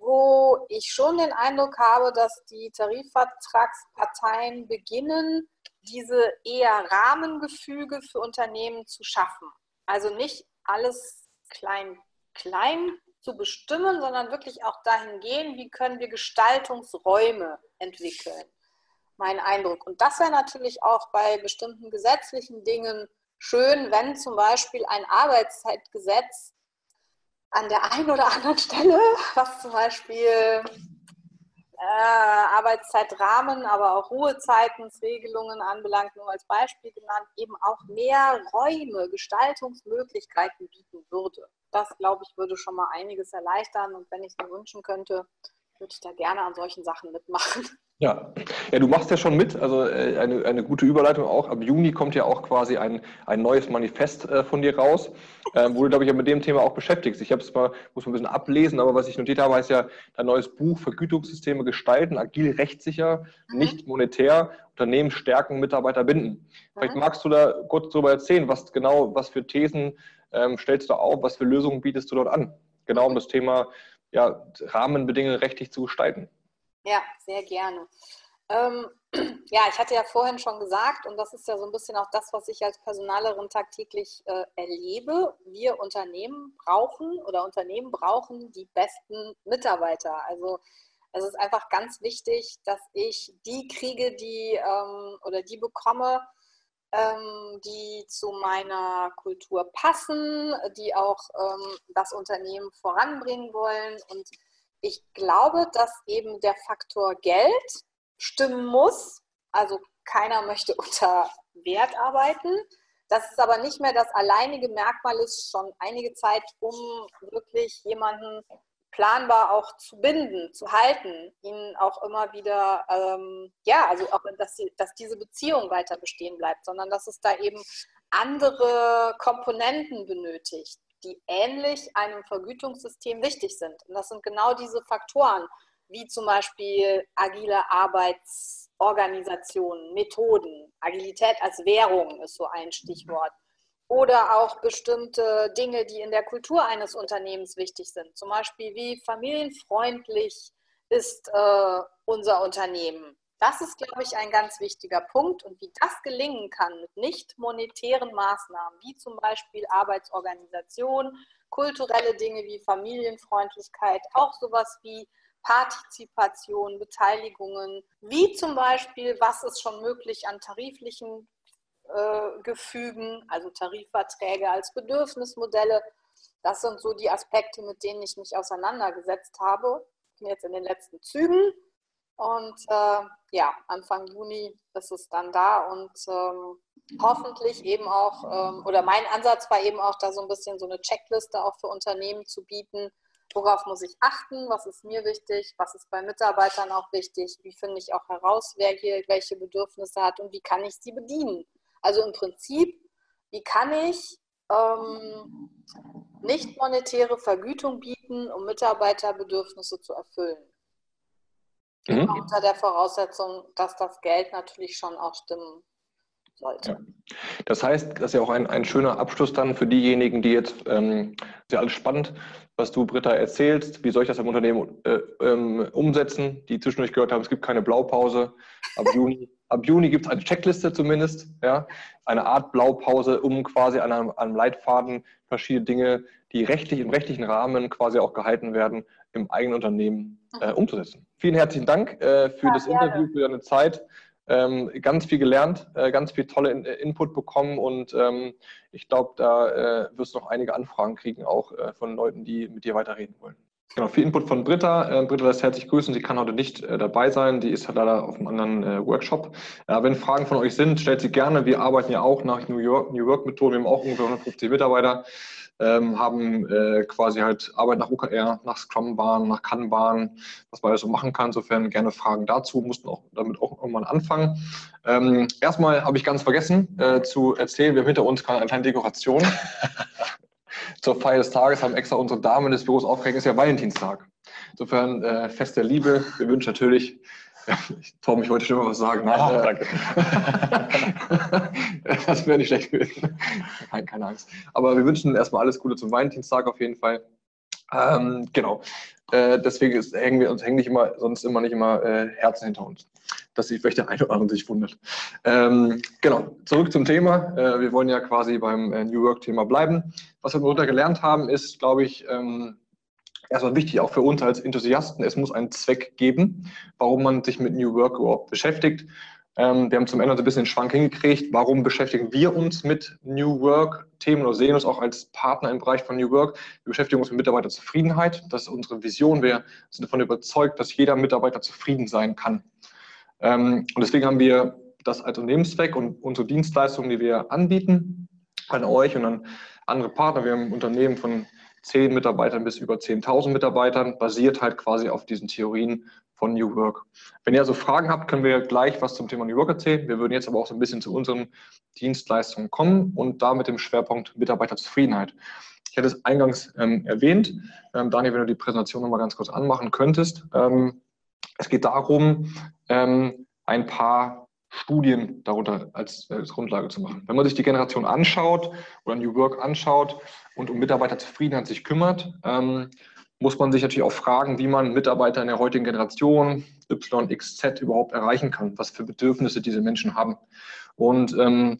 wo ich schon den Eindruck habe, dass die Tarifvertragsparteien beginnen, diese eher Rahmengefüge für Unternehmen zu schaffen. Also nicht alles klein, klein zu bestimmen, sondern wirklich auch dahin gehen, wie können wir Gestaltungsräume entwickeln. Mein Eindruck. Und das wäre natürlich auch bei bestimmten gesetzlichen Dingen schön, wenn zum Beispiel ein Arbeitszeitgesetz an der einen oder anderen Stelle, was zum Beispiel äh, Arbeitszeitrahmen, aber auch Ruhezeitensregelungen anbelangt, nur als Beispiel genannt, eben auch mehr Räume, Gestaltungsmöglichkeiten bieten würde. Das, glaube ich, würde schon mal einiges erleichtern. Und wenn ich mir wünschen könnte, würde ich da gerne an solchen Sachen mitmachen. Ja. ja, du machst ja schon mit, also äh, eine, eine gute Überleitung auch. Ab Juni kommt ja auch quasi ein, ein neues Manifest äh, von dir raus, äh, wo du, glaube ich, ja mit dem Thema auch beschäftigst. Ich habe es mal, muss man ein bisschen ablesen, aber was ich notiert habe, heißt ja dein neues Buch Vergütungssysteme gestalten, agil, rechtssicher, mhm. nicht monetär, Unternehmen stärken, Mitarbeiter binden. Vielleicht mhm. magst du da kurz darüber erzählen, was genau, was für Thesen ähm, stellst du auf, was für Lösungen bietest du dort an? Genau um das Thema ja, Rahmenbedingungen rechtlich zu gestalten. Ja, sehr gerne. Ähm, ja, ich hatte ja vorhin schon gesagt, und das ist ja so ein bisschen auch das, was ich als Personalerin tagtäglich äh, erlebe. Wir Unternehmen brauchen oder Unternehmen brauchen die besten Mitarbeiter. Also es ist einfach ganz wichtig, dass ich die kriege, die ähm, oder die bekomme, die zu meiner Kultur passen, die auch ähm, das Unternehmen voranbringen wollen und ich glaube, dass eben der Faktor Geld stimmen muss. Also keiner möchte unter Wert arbeiten. Das ist aber nicht mehr das alleinige Merkmal ist, schon einige Zeit, um wirklich jemanden planbar auch zu binden, zu halten, ihn auch immer wieder, ähm, ja, also auch, dass, sie, dass diese Beziehung weiter bestehen bleibt, sondern dass es da eben andere Komponenten benötigt die ähnlich einem Vergütungssystem wichtig sind. Und das sind genau diese Faktoren, wie zum Beispiel agile Arbeitsorganisationen, Methoden. Agilität als Währung ist so ein Stichwort. Oder auch bestimmte Dinge, die in der Kultur eines Unternehmens wichtig sind. Zum Beispiel, wie familienfreundlich ist äh, unser Unternehmen? Das ist, glaube ich, ein ganz wichtiger Punkt. Und wie das gelingen kann mit nicht monetären Maßnahmen, wie zum Beispiel Arbeitsorganisation, kulturelle Dinge wie Familienfreundlichkeit, auch sowas wie Partizipation, Beteiligungen, wie zum Beispiel, was ist schon möglich an tariflichen äh, Gefügen, also Tarifverträge als Bedürfnismodelle. Das sind so die Aspekte, mit denen ich mich auseinandergesetzt habe. Jetzt in den letzten Zügen und äh, ja, Anfang Juni ist es dann da und ähm, hoffentlich eben auch, ähm, oder mein Ansatz war eben auch da so ein bisschen so eine Checkliste auch für Unternehmen zu bieten. Worauf muss ich achten? Was ist mir wichtig? Was ist bei Mitarbeitern auch wichtig? Wie finde ich auch heraus, wer hier welche Bedürfnisse hat und wie kann ich sie bedienen? Also im Prinzip, wie kann ich ähm, nicht monetäre Vergütung bieten, um Mitarbeiterbedürfnisse zu erfüllen? Mhm. Unter der Voraussetzung, dass das Geld natürlich schon auch stimmen sollte. Ja. Das heißt, das ist ja auch ein, ein schöner Abschluss dann für diejenigen, die jetzt, ähm, ist ja alles spannend, was du, Britta, erzählst. Wie soll ich das im Unternehmen äh, ähm, umsetzen? Die zwischendurch gehört haben, es gibt keine Blaupause. Ab Juni, ab Juni gibt es eine Checkliste zumindest, ja, eine Art Blaupause, um quasi an einem, einem Leitfaden verschiedene Dinge, die rechtlich im rechtlichen Rahmen quasi auch gehalten werden, im eigenen Unternehmen äh, umzusetzen. Vielen herzlichen Dank äh, für ja, das gerne. Interview, für deine Zeit ähm, ganz viel gelernt, äh, ganz viel tolle In äh, Input bekommen und ähm, ich glaube, da äh, wirst du noch einige Anfragen kriegen, auch äh, von Leuten, die mit dir weiterreden wollen. Genau, viel Input von Britta. Äh, Britta lässt herzlich grüßen. Sie kann heute nicht äh, dabei sein. Die ist halt leider auf einem anderen Workshop. wenn Fragen von euch sind, stellt sie gerne. Wir arbeiten ja auch nach New York, New York Methoden. Wir haben auch ungefähr 150 Mitarbeiter ähm, haben äh, quasi halt Arbeit nach OKR, nach Scrum-Bahn, nach Kanban, was man also machen kann. Insofern gerne Fragen dazu, mussten auch damit auch irgendwann anfangen. Ähm, erstmal habe ich ganz vergessen äh, zu erzählen, wir haben hinter uns eine kleine Dekoration. Zur Feier des Tages haben extra unsere Damen des Büros aufgehängt, ist ja Valentinstag. Insofern äh, Fest der Liebe. Wir wünschen natürlich ich traue mich heute schon mal was sagen. Nein, Ach, danke. das wäre nicht schlecht gewesen. Keine, keine Angst. Aber wir wünschen erstmal alles Gute zum Valentinstag auf jeden Fall. Ähm, genau. Äh, deswegen ist, hängen wir uns hängen nicht immer, sonst immer nicht immer äh, Herzen hinter uns. Dass sich vielleicht der eine oder andere sich wundert. Ähm, genau, zurück zum Thema. Äh, wir wollen ja quasi beim äh, New Work-Thema bleiben. Was wir darunter gelernt haben, ist, glaube ich, ähm, erstmal wichtig, auch für uns als Enthusiasten, es muss einen Zweck geben, warum man sich mit New Work überhaupt beschäftigt. Ähm, wir haben zum Ende so ein bisschen den Schwank hingekriegt, warum beschäftigen wir uns mit New Work-Themen oder sehen uns auch als Partner im Bereich von New Work. Wir beschäftigen uns mit Mitarbeiterzufriedenheit. Das ist unsere Vision. Wir sind davon überzeugt, dass jeder Mitarbeiter zufrieden sein kann. Ähm, und deswegen haben wir das als Unternehmenszweck und unsere Dienstleistungen, die wir anbieten, an euch und an andere Partner. Wir haben Unternehmen von 10 Mitarbeitern bis über 10.000 Mitarbeitern, basiert halt quasi auf diesen Theorien von New Work. Wenn ihr also Fragen habt, können wir gleich was zum Thema New Work erzählen. Wir würden jetzt aber auch so ein bisschen zu unseren Dienstleistungen kommen und da mit dem Schwerpunkt Mitarbeiterzufriedenheit. Ich hatte es eingangs ähm, erwähnt. Ähm, Daniel, wenn du die Präsentation nochmal ganz kurz anmachen könntest. Ähm, es geht darum, ähm, ein paar Studien darunter als, als, Grundlage zu machen. Wenn man sich die Generation anschaut oder New Work anschaut und um Mitarbeiterzufriedenheit sich kümmert, ähm, muss man sich natürlich auch fragen, wie man Mitarbeiter in der heutigen Generation YXZ überhaupt erreichen kann, was für Bedürfnisse diese Menschen haben. Und ähm,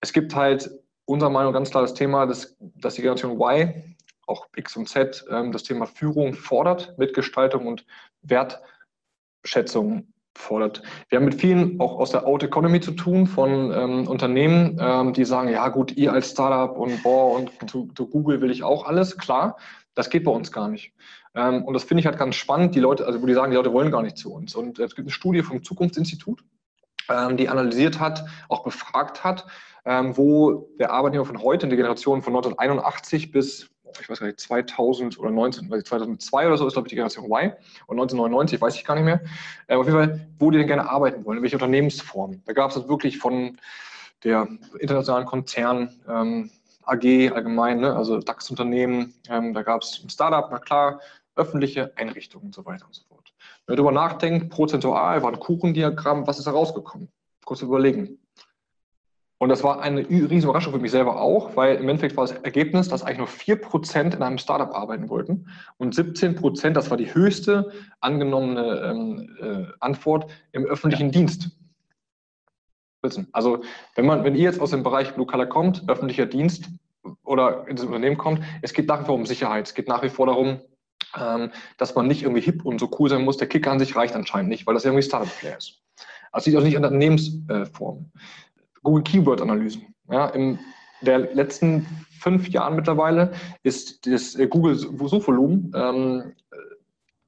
es gibt halt unserer Meinung ganz klar das Thema, dass, dass die Generation Y, auch X und Z, ähm, das Thema Führung fordert, Mitgestaltung und Wertschätzung fordert. Wir haben mit vielen auch aus der Out Economy zu tun von ähm, Unternehmen, ähm, die sagen, ja gut, ihr als Startup und boah, und zu, zu, Google will ich auch alles, klar, das geht bei uns gar nicht. Ähm, und das finde ich halt ganz spannend, die Leute, also wo die sagen, die Leute wollen gar nicht zu uns. Und es gibt eine Studie vom Zukunftsinstitut, ähm, die analysiert hat, auch befragt hat, ähm, wo der Arbeitnehmer von heute in der Generation von 1981 bis ich weiß gar nicht, 2000 oder 19, 2002 oder so ist, glaube ich, die Generation Y und 1999, weiß ich gar nicht mehr. Äh, auf jeden Fall, wo die denn gerne arbeiten wollen, in welche Unternehmensformen. Da gab es das wirklich von der internationalen Konzern, ähm, AG allgemein, ne? also DAX-Unternehmen, ähm, da gab es ein Startup, na klar, öffentliche Einrichtungen und so weiter und so fort. Wenn man darüber nachdenkt, prozentual war ein Kuchendiagramm, was ist da rausgekommen? Kurz überlegen. Und das war eine riesige Überraschung für mich selber auch, weil im Endeffekt war das Ergebnis, dass eigentlich nur 4% in einem Startup arbeiten wollten und 17%, das war die höchste angenommene ähm, äh, Antwort, im öffentlichen ja. Dienst. Also wenn man, wenn ihr jetzt aus dem Bereich Blue Color kommt, öffentlicher Dienst oder ins Unternehmen kommt, es geht nach wie vor um Sicherheit. Es geht nach wie vor darum, ähm, dass man nicht irgendwie hip und so cool sein muss. Der Kicker an sich reicht anscheinend nicht, weil das irgendwie Startup-Player ist. Also liegt auch nicht an der Unternehmensform. Google Keyword-Analysen. Ja, in der letzten fünf Jahren mittlerweile ist das äh, Google Suchvolumen ähm,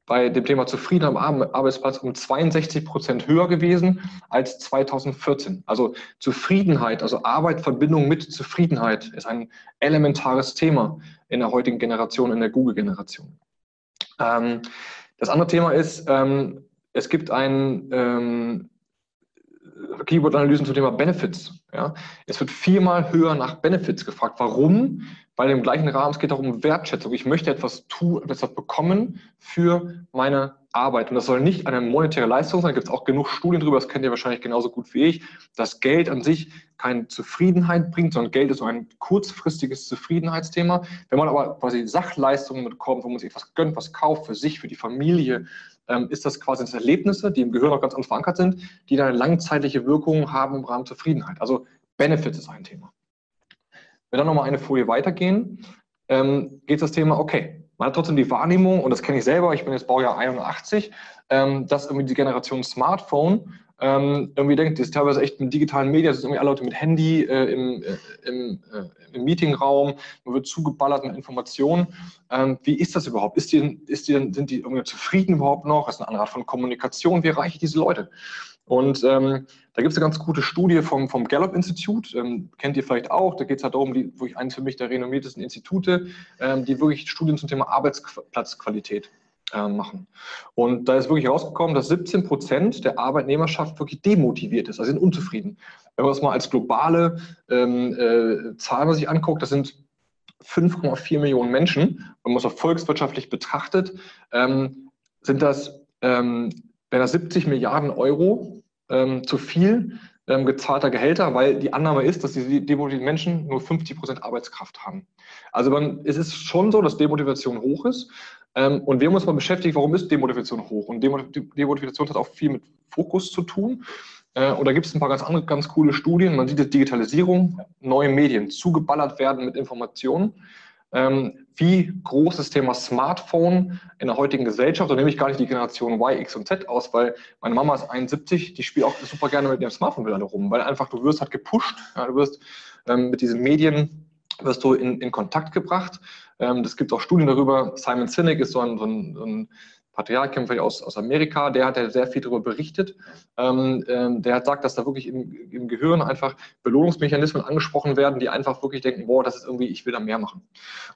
bei dem Thema Zufriedenheit am Arbeitsplatz um 62 Prozent höher gewesen als 2014. Also Zufriedenheit, also Arbeit, Verbindung mit Zufriedenheit ist ein elementares Thema in der heutigen Generation, in der Google-Generation. Ähm, das andere Thema ist, ähm, es gibt ein ähm, Keyword-Analysen zum Thema Benefits. Ja? Es wird viermal höher nach Benefits gefragt. Warum? Weil im gleichen Rahmen es geht auch um Wertschätzung. Ich möchte etwas tun, etwas bekommen für meine Arbeit. Und das soll nicht eine monetäre Leistung sein. Da gibt es auch genug Studien drüber, das kennt ihr wahrscheinlich genauso gut wie ich, dass Geld an sich keine Zufriedenheit bringt, sondern Geld ist so ein kurzfristiges Zufriedenheitsthema. Wenn man aber quasi Sachleistungen bekommt, wo man sich etwas gönnt, was kauft für sich, für die Familie, ähm, ist das quasi das Erlebnisse, die im Gehirn auch ganz verankert sind, die dann eine langzeitliche Wirkung haben im Rahmen Zufriedenheit. Also Benefits ist ein Thema. Wenn wir dann nochmal eine Folie weitergehen, ähm, geht das Thema, okay, man hat trotzdem die Wahrnehmung, und das kenne ich selber, ich bin jetzt Baujahr 81, ähm, dass irgendwie die Generation Smartphone ähm, irgendwie denkt, das ist teilweise echt mit digitalen Medien, das sind irgendwie alle Leute mit Handy äh, im, äh, im, äh, im, Meetingraum, man wird zugeballert mit Informationen. Ähm, wie ist das überhaupt? Ist die, ist die, sind die irgendwie zufrieden überhaupt noch? Das ist eine andere Art von Kommunikation. Wie erreiche ich diese Leute? Und ähm, da gibt es eine ganz gute Studie vom, vom Gallup-Institut, ähm, kennt ihr vielleicht auch. Da geht es halt darum, die, wirklich eines für mich der renommiertesten Institute, ähm, die wirklich Studien zum Thema Arbeitsplatzqualität äh, machen. Und da ist wirklich herausgekommen, dass 17 Prozent der Arbeitnehmerschaft wirklich demotiviert ist, also sind unzufrieden. Wenn man das mal als globale ähm, äh, Zahl sich anguckt, das sind 5,4 Millionen Menschen. Wenn man es auch volkswirtschaftlich betrachtet, ähm, sind das ähm, wären das 70 Milliarden Euro ähm, zu viel ähm, gezahlter Gehälter, weil die Annahme ist, dass die demotivierten Menschen nur 50 Prozent Arbeitskraft haben. Also man, es ist schon so, dass Demotivation hoch ist. Ähm, und wir haben uns mal beschäftigt, warum ist Demotivation hoch? Und Demotivation hat auch viel mit Fokus zu tun. Äh, und da gibt es ein paar ganz andere, ganz coole Studien. Man sieht, dass Digitalisierung, neue Medien zugeballert werden mit Informationen wie groß das Thema Smartphone in der heutigen Gesellschaft, da nehme ich gar nicht die Generation Y, X und Z aus, weil meine Mama ist 71, die spielt auch super gerne mit ihrem Smartphone wieder rum, weil einfach du wirst halt gepusht, ja, du wirst ähm, mit diesen Medien wirst du in, in Kontakt gebracht. Ähm, das gibt auch Studien darüber. Simon Sinek ist so ein, so ein, so ein Patriarch aus, aus Amerika, der hat ja sehr viel darüber berichtet. Ähm, ähm, der hat gesagt, dass da wirklich im, im, Gehirn einfach Belohnungsmechanismen angesprochen werden, die einfach wirklich denken, boah, das ist irgendwie, ich will da mehr machen.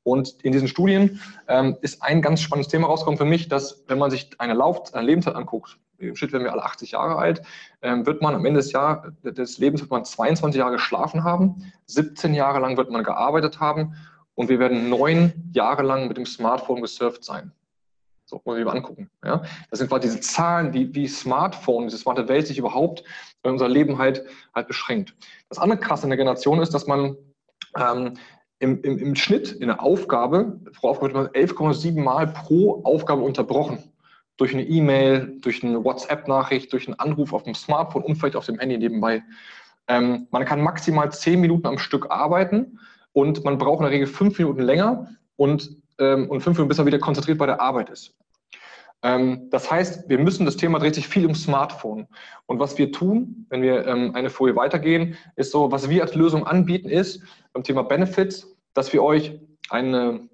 Und in diesen Studien ähm, ist ein ganz spannendes Thema rausgekommen für mich, dass wenn man sich eine, Lauf, eine Lebenszeit anguckt, im Schnitt werden wir alle 80 Jahre alt, ähm, wird man am Ende des, Jahr, des Lebens wird man 22 Jahre geschlafen haben, 17 Jahre lang wird man gearbeitet haben und wir werden neun Jahre lang mit dem Smartphone gesurft sein. So muss ich mal angucken. Ja? Das sind quasi diese Zahlen, wie, wie Smartphone, diese smarte Welt sich überhaupt in unser Leben halt, halt beschränkt. Das andere krasse in der Generation ist, dass man ähm, im, im, im Schnitt in der Aufgabe, pro Aufgabe wird man 11,7 Mal pro Aufgabe unterbrochen. Durch eine E-Mail, durch eine WhatsApp-Nachricht, durch einen Anruf auf dem Smartphone und vielleicht auf dem Handy nebenbei. Ähm, man kann maximal 10 Minuten am Stück arbeiten und man braucht in der Regel 5 Minuten länger und ähm, und fünf Minuten, bis er wieder konzentriert bei der Arbeit ist. Ähm, das heißt, wir müssen, das Thema dreht sich viel um Smartphone. Und was wir tun, wenn wir ähm, eine Folie weitergehen, ist so, was wir als Lösung anbieten, ist beim Thema Benefits, dass wir euch eine,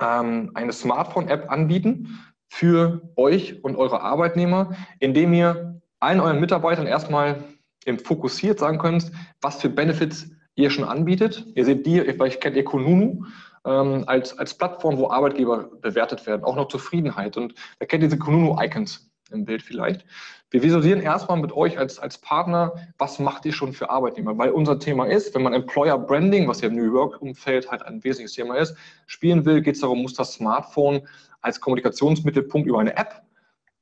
ähm, eine Smartphone-App anbieten für euch und eure Arbeitnehmer, indem ihr allen euren Mitarbeitern erstmal im fokussiert sagen könnt, was für Benefits ihr schon anbietet. Ihr seht die, vielleicht kennt ihr Konunu, ähm, als, als Plattform, wo Arbeitgeber bewertet werden, auch noch Zufriedenheit. Und wer kennt diese Kununu-Icons im Bild vielleicht? Wir visualisieren erstmal mit euch als, als Partner, was macht ihr schon für Arbeitnehmer? Weil unser Thema ist, wenn man Employer Branding, was ja im New York-Umfeld halt ein wesentliches Thema ist, spielen will, geht es darum, muss das Smartphone als Kommunikationsmittelpunkt über eine App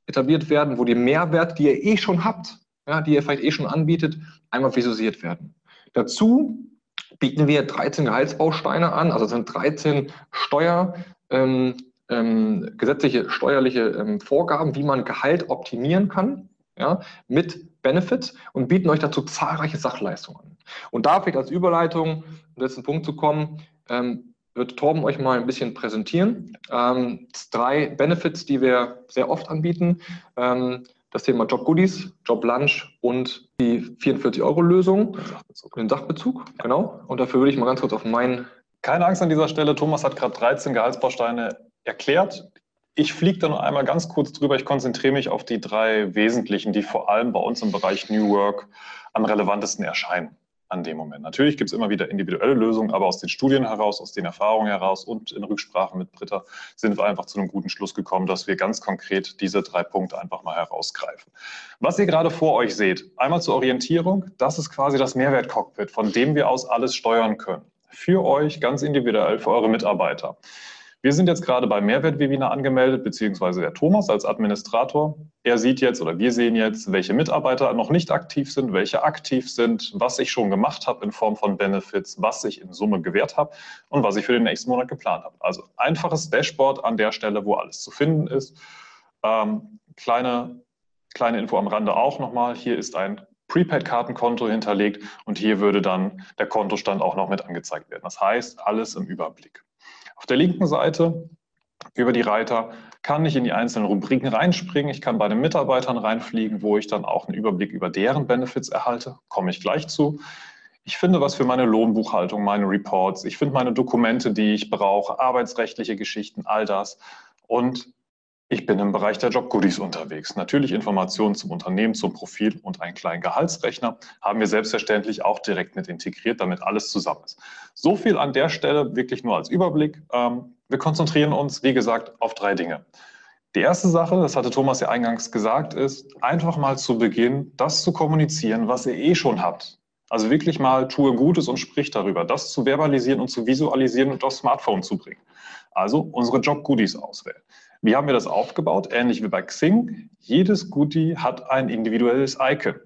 etabliert werden, wo die Mehrwerte, die ihr eh schon habt, ja, die ihr vielleicht eh schon anbietet, einmal visualisiert werden. Dazu bieten wir 13 Gehaltsbausteine an, also sind 13 Steuer, ähm, ähm, gesetzliche steuerliche ähm, Vorgaben, wie man Gehalt optimieren kann, ja, mit Benefits und bieten euch dazu zahlreiche Sachleistungen an. Und da vielleicht als Überleitung, um letzten Punkt zu kommen, ähm, wird Torben euch mal ein bisschen präsentieren. Ähm, drei Benefits, die wir sehr oft anbieten. Das Thema Job Goodies, Job Lunch und die 44-Euro-Lösung, den Sachbezug, genau. Und dafür würde ich mal ganz kurz auf meinen. Keine Angst an dieser Stelle, Thomas hat gerade 13 Gehaltsbausteine erklärt. Ich fliege da noch einmal ganz kurz drüber. Ich konzentriere mich auf die drei wesentlichen, die vor allem bei uns im Bereich New Work am relevantesten erscheinen. An dem Moment. Natürlich gibt es immer wieder individuelle Lösungen, aber aus den Studien heraus, aus den Erfahrungen heraus und in Rücksprache mit Britta sind wir einfach zu einem guten Schluss gekommen, dass wir ganz konkret diese drei Punkte einfach mal herausgreifen. Was ihr gerade vor euch seht, einmal zur Orientierung, das ist quasi das Mehrwertcockpit, von dem wir aus alles steuern können. Für euch ganz individuell, für eure Mitarbeiter. Wir sind jetzt gerade beim Mehrwertwebinar angemeldet, beziehungsweise der Thomas als Administrator. Er sieht jetzt oder wir sehen jetzt, welche Mitarbeiter noch nicht aktiv sind, welche aktiv sind, was ich schon gemacht habe in Form von Benefits, was ich in Summe gewährt habe und was ich für den nächsten Monat geplant habe. Also einfaches Dashboard an der Stelle, wo alles zu finden ist. Ähm, kleine, kleine Info am Rande auch nochmal. Hier ist ein Prepaid-Kartenkonto hinterlegt und hier würde dann der Kontostand auch noch mit angezeigt werden. Das heißt, alles im Überblick. Auf der linken Seite über die Reiter kann ich in die einzelnen Rubriken reinspringen. Ich kann bei den Mitarbeitern reinfliegen, wo ich dann auch einen Überblick über deren Benefits erhalte. Komme ich gleich zu. Ich finde was für meine Lohnbuchhaltung, meine Reports. Ich finde meine Dokumente, die ich brauche, arbeitsrechtliche Geschichten, all das. Und ich bin im Bereich der Jobgoodies unterwegs. Natürlich Informationen zum Unternehmen, zum Profil und einen kleinen Gehaltsrechner haben wir selbstverständlich auch direkt mit integriert, damit alles zusammen ist. So viel an der Stelle wirklich nur als Überblick. Ähm, wir konzentrieren uns, wie gesagt, auf drei Dinge. Die erste Sache, das hatte Thomas ja eingangs gesagt, ist einfach mal zu Beginn das zu kommunizieren, was ihr eh schon habt. Also wirklich mal tue Gutes und sprich darüber, das zu verbalisieren und zu visualisieren und aufs Smartphone zu bringen. Also unsere Job-Goodies auswählen. Wie haben wir das aufgebaut? Ähnlich wie bei Xing. Jedes Goodie hat ein individuelles Icon.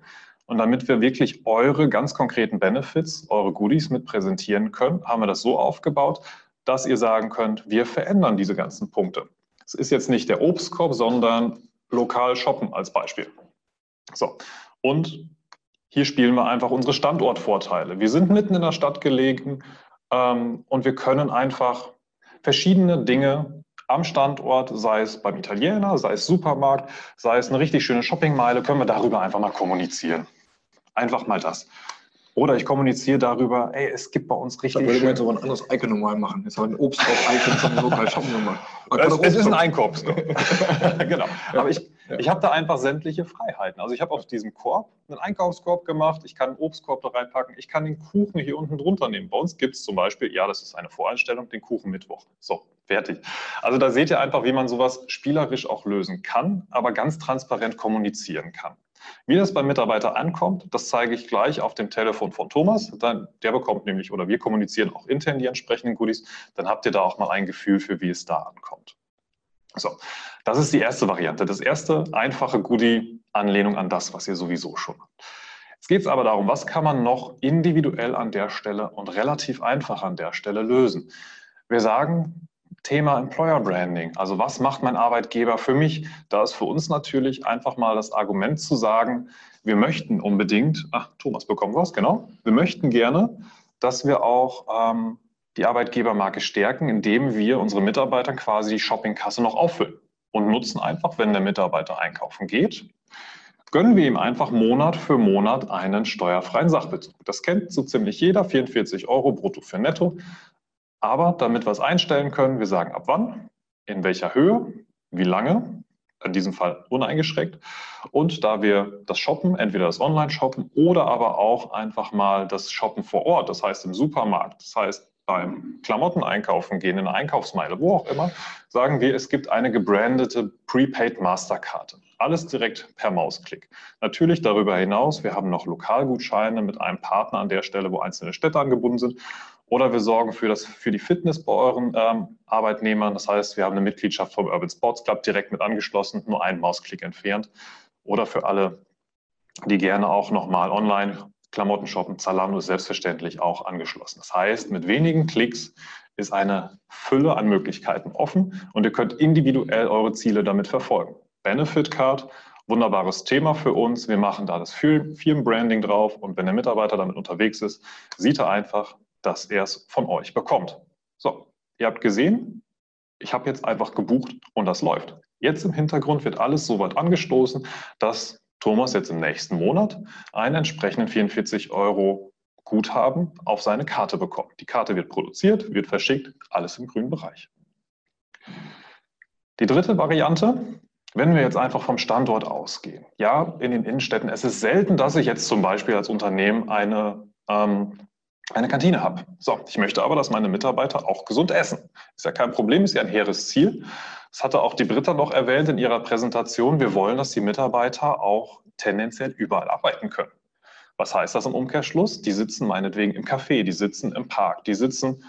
Und damit wir wirklich eure ganz konkreten Benefits, eure Goodies mit präsentieren können, haben wir das so aufgebaut, dass ihr sagen könnt, wir verändern diese ganzen Punkte. Es ist jetzt nicht der Obstkorb, sondern lokal shoppen als Beispiel. So, und hier spielen wir einfach unsere Standortvorteile. Wir sind mitten in der Stadt gelegen ähm, und wir können einfach verschiedene Dinge am Standort, sei es beim Italiener, sei es Supermarkt, sei es eine richtig schöne Shoppingmeile, können wir darüber einfach mal kommunizieren. Einfach mal das. Oder ich kommuniziere darüber, ey, es gibt bei uns richtig. Da würde man jetzt aber ein anderes Icon nochmal machen. Jetzt haben wir ein Obst auf Icon von lokal shoppen gemacht. Es, es ist ein Einkaufskorb. genau. Aber ich, ja. ich habe da einfach sämtliche Freiheiten. Also ich habe auf diesem Korb einen Einkaufskorb gemacht, ich kann einen Obstkorb da reinpacken, ich kann den Kuchen hier unten drunter nehmen. Bei uns gibt es zum Beispiel, ja, das ist eine Voreinstellung, den Kuchen Mittwoch. So, fertig. Also da seht ihr einfach, wie man sowas spielerisch auch lösen kann, aber ganz transparent kommunizieren kann. Wie das beim Mitarbeiter ankommt, das zeige ich gleich auf dem Telefon von Thomas. Der bekommt nämlich, oder wir kommunizieren auch intern die entsprechenden Goodies. Dann habt ihr da auch mal ein Gefühl für, wie es da ankommt. So, das ist die erste Variante. Das erste einfache Goodie, Anlehnung an das, was ihr sowieso schon habt. Jetzt geht es aber darum, was kann man noch individuell an der Stelle und relativ einfach an der Stelle lösen. Wir sagen, Thema Employer Branding. Also was macht mein Arbeitgeber für mich? Da ist für uns natürlich einfach mal das Argument zu sagen, wir möchten unbedingt, ach, Thomas bekommen was, genau, wir möchten gerne, dass wir auch ähm, die Arbeitgebermarke stärken, indem wir unsere Mitarbeiter quasi die Shoppingkasse noch auffüllen und nutzen einfach, wenn der Mitarbeiter einkaufen geht, gönnen wir ihm einfach Monat für Monat einen steuerfreien Sachbezug. Das kennt so ziemlich jeder, 44 Euro brutto für netto. Aber damit wir es einstellen können, wir sagen ab wann, in welcher Höhe, wie lange, in diesem Fall uneingeschränkt. Und da wir das Shoppen, entweder das Online-Shoppen oder aber auch einfach mal das Shoppen vor Ort, das heißt im Supermarkt, das heißt beim Klamotten einkaufen gehen, in eine Einkaufsmeile, wo auch immer, sagen wir, es gibt eine gebrandete Prepaid Masterkarte. Alles direkt per Mausklick. Natürlich darüber hinaus, wir haben noch Lokalgutscheine mit einem Partner an der Stelle, wo einzelne Städte angebunden sind. Oder wir sorgen für, das, für die Fitness bei euren ähm, Arbeitnehmern. Das heißt, wir haben eine Mitgliedschaft vom Urban Sports Club direkt mit angeschlossen, nur einen Mausklick entfernt. Oder für alle, die gerne auch nochmal online Klamotten shoppen, Zalando ist selbstverständlich auch angeschlossen. Das heißt, mit wenigen Klicks ist eine Fülle an Möglichkeiten offen und ihr könnt individuell eure Ziele damit verfolgen. Benefit Card, wunderbares Thema für uns. Wir machen da das Firmenbranding drauf und wenn der Mitarbeiter damit unterwegs ist, sieht er einfach, dass er es von euch bekommt. So, ihr habt gesehen, ich habe jetzt einfach gebucht und das läuft. Jetzt im Hintergrund wird alles so weit angestoßen, dass Thomas jetzt im nächsten Monat einen entsprechenden 44 Euro Guthaben auf seine Karte bekommt. Die Karte wird produziert, wird verschickt, alles im grünen Bereich. Die dritte Variante, wenn wir jetzt einfach vom Standort ausgehen. Ja, in den Innenstädten, es ist selten, dass ich jetzt zum Beispiel als Unternehmen eine ähm, eine Kantine habe. So, ich möchte aber, dass meine Mitarbeiter auch gesund essen. Ist ja kein Problem, ist ja ein hehres Ziel. Das hatte auch die Britta noch erwähnt in ihrer Präsentation. Wir wollen, dass die Mitarbeiter auch tendenziell überall arbeiten können. Was heißt das im Umkehrschluss? Die sitzen meinetwegen im Café, die sitzen im Park, die sitzen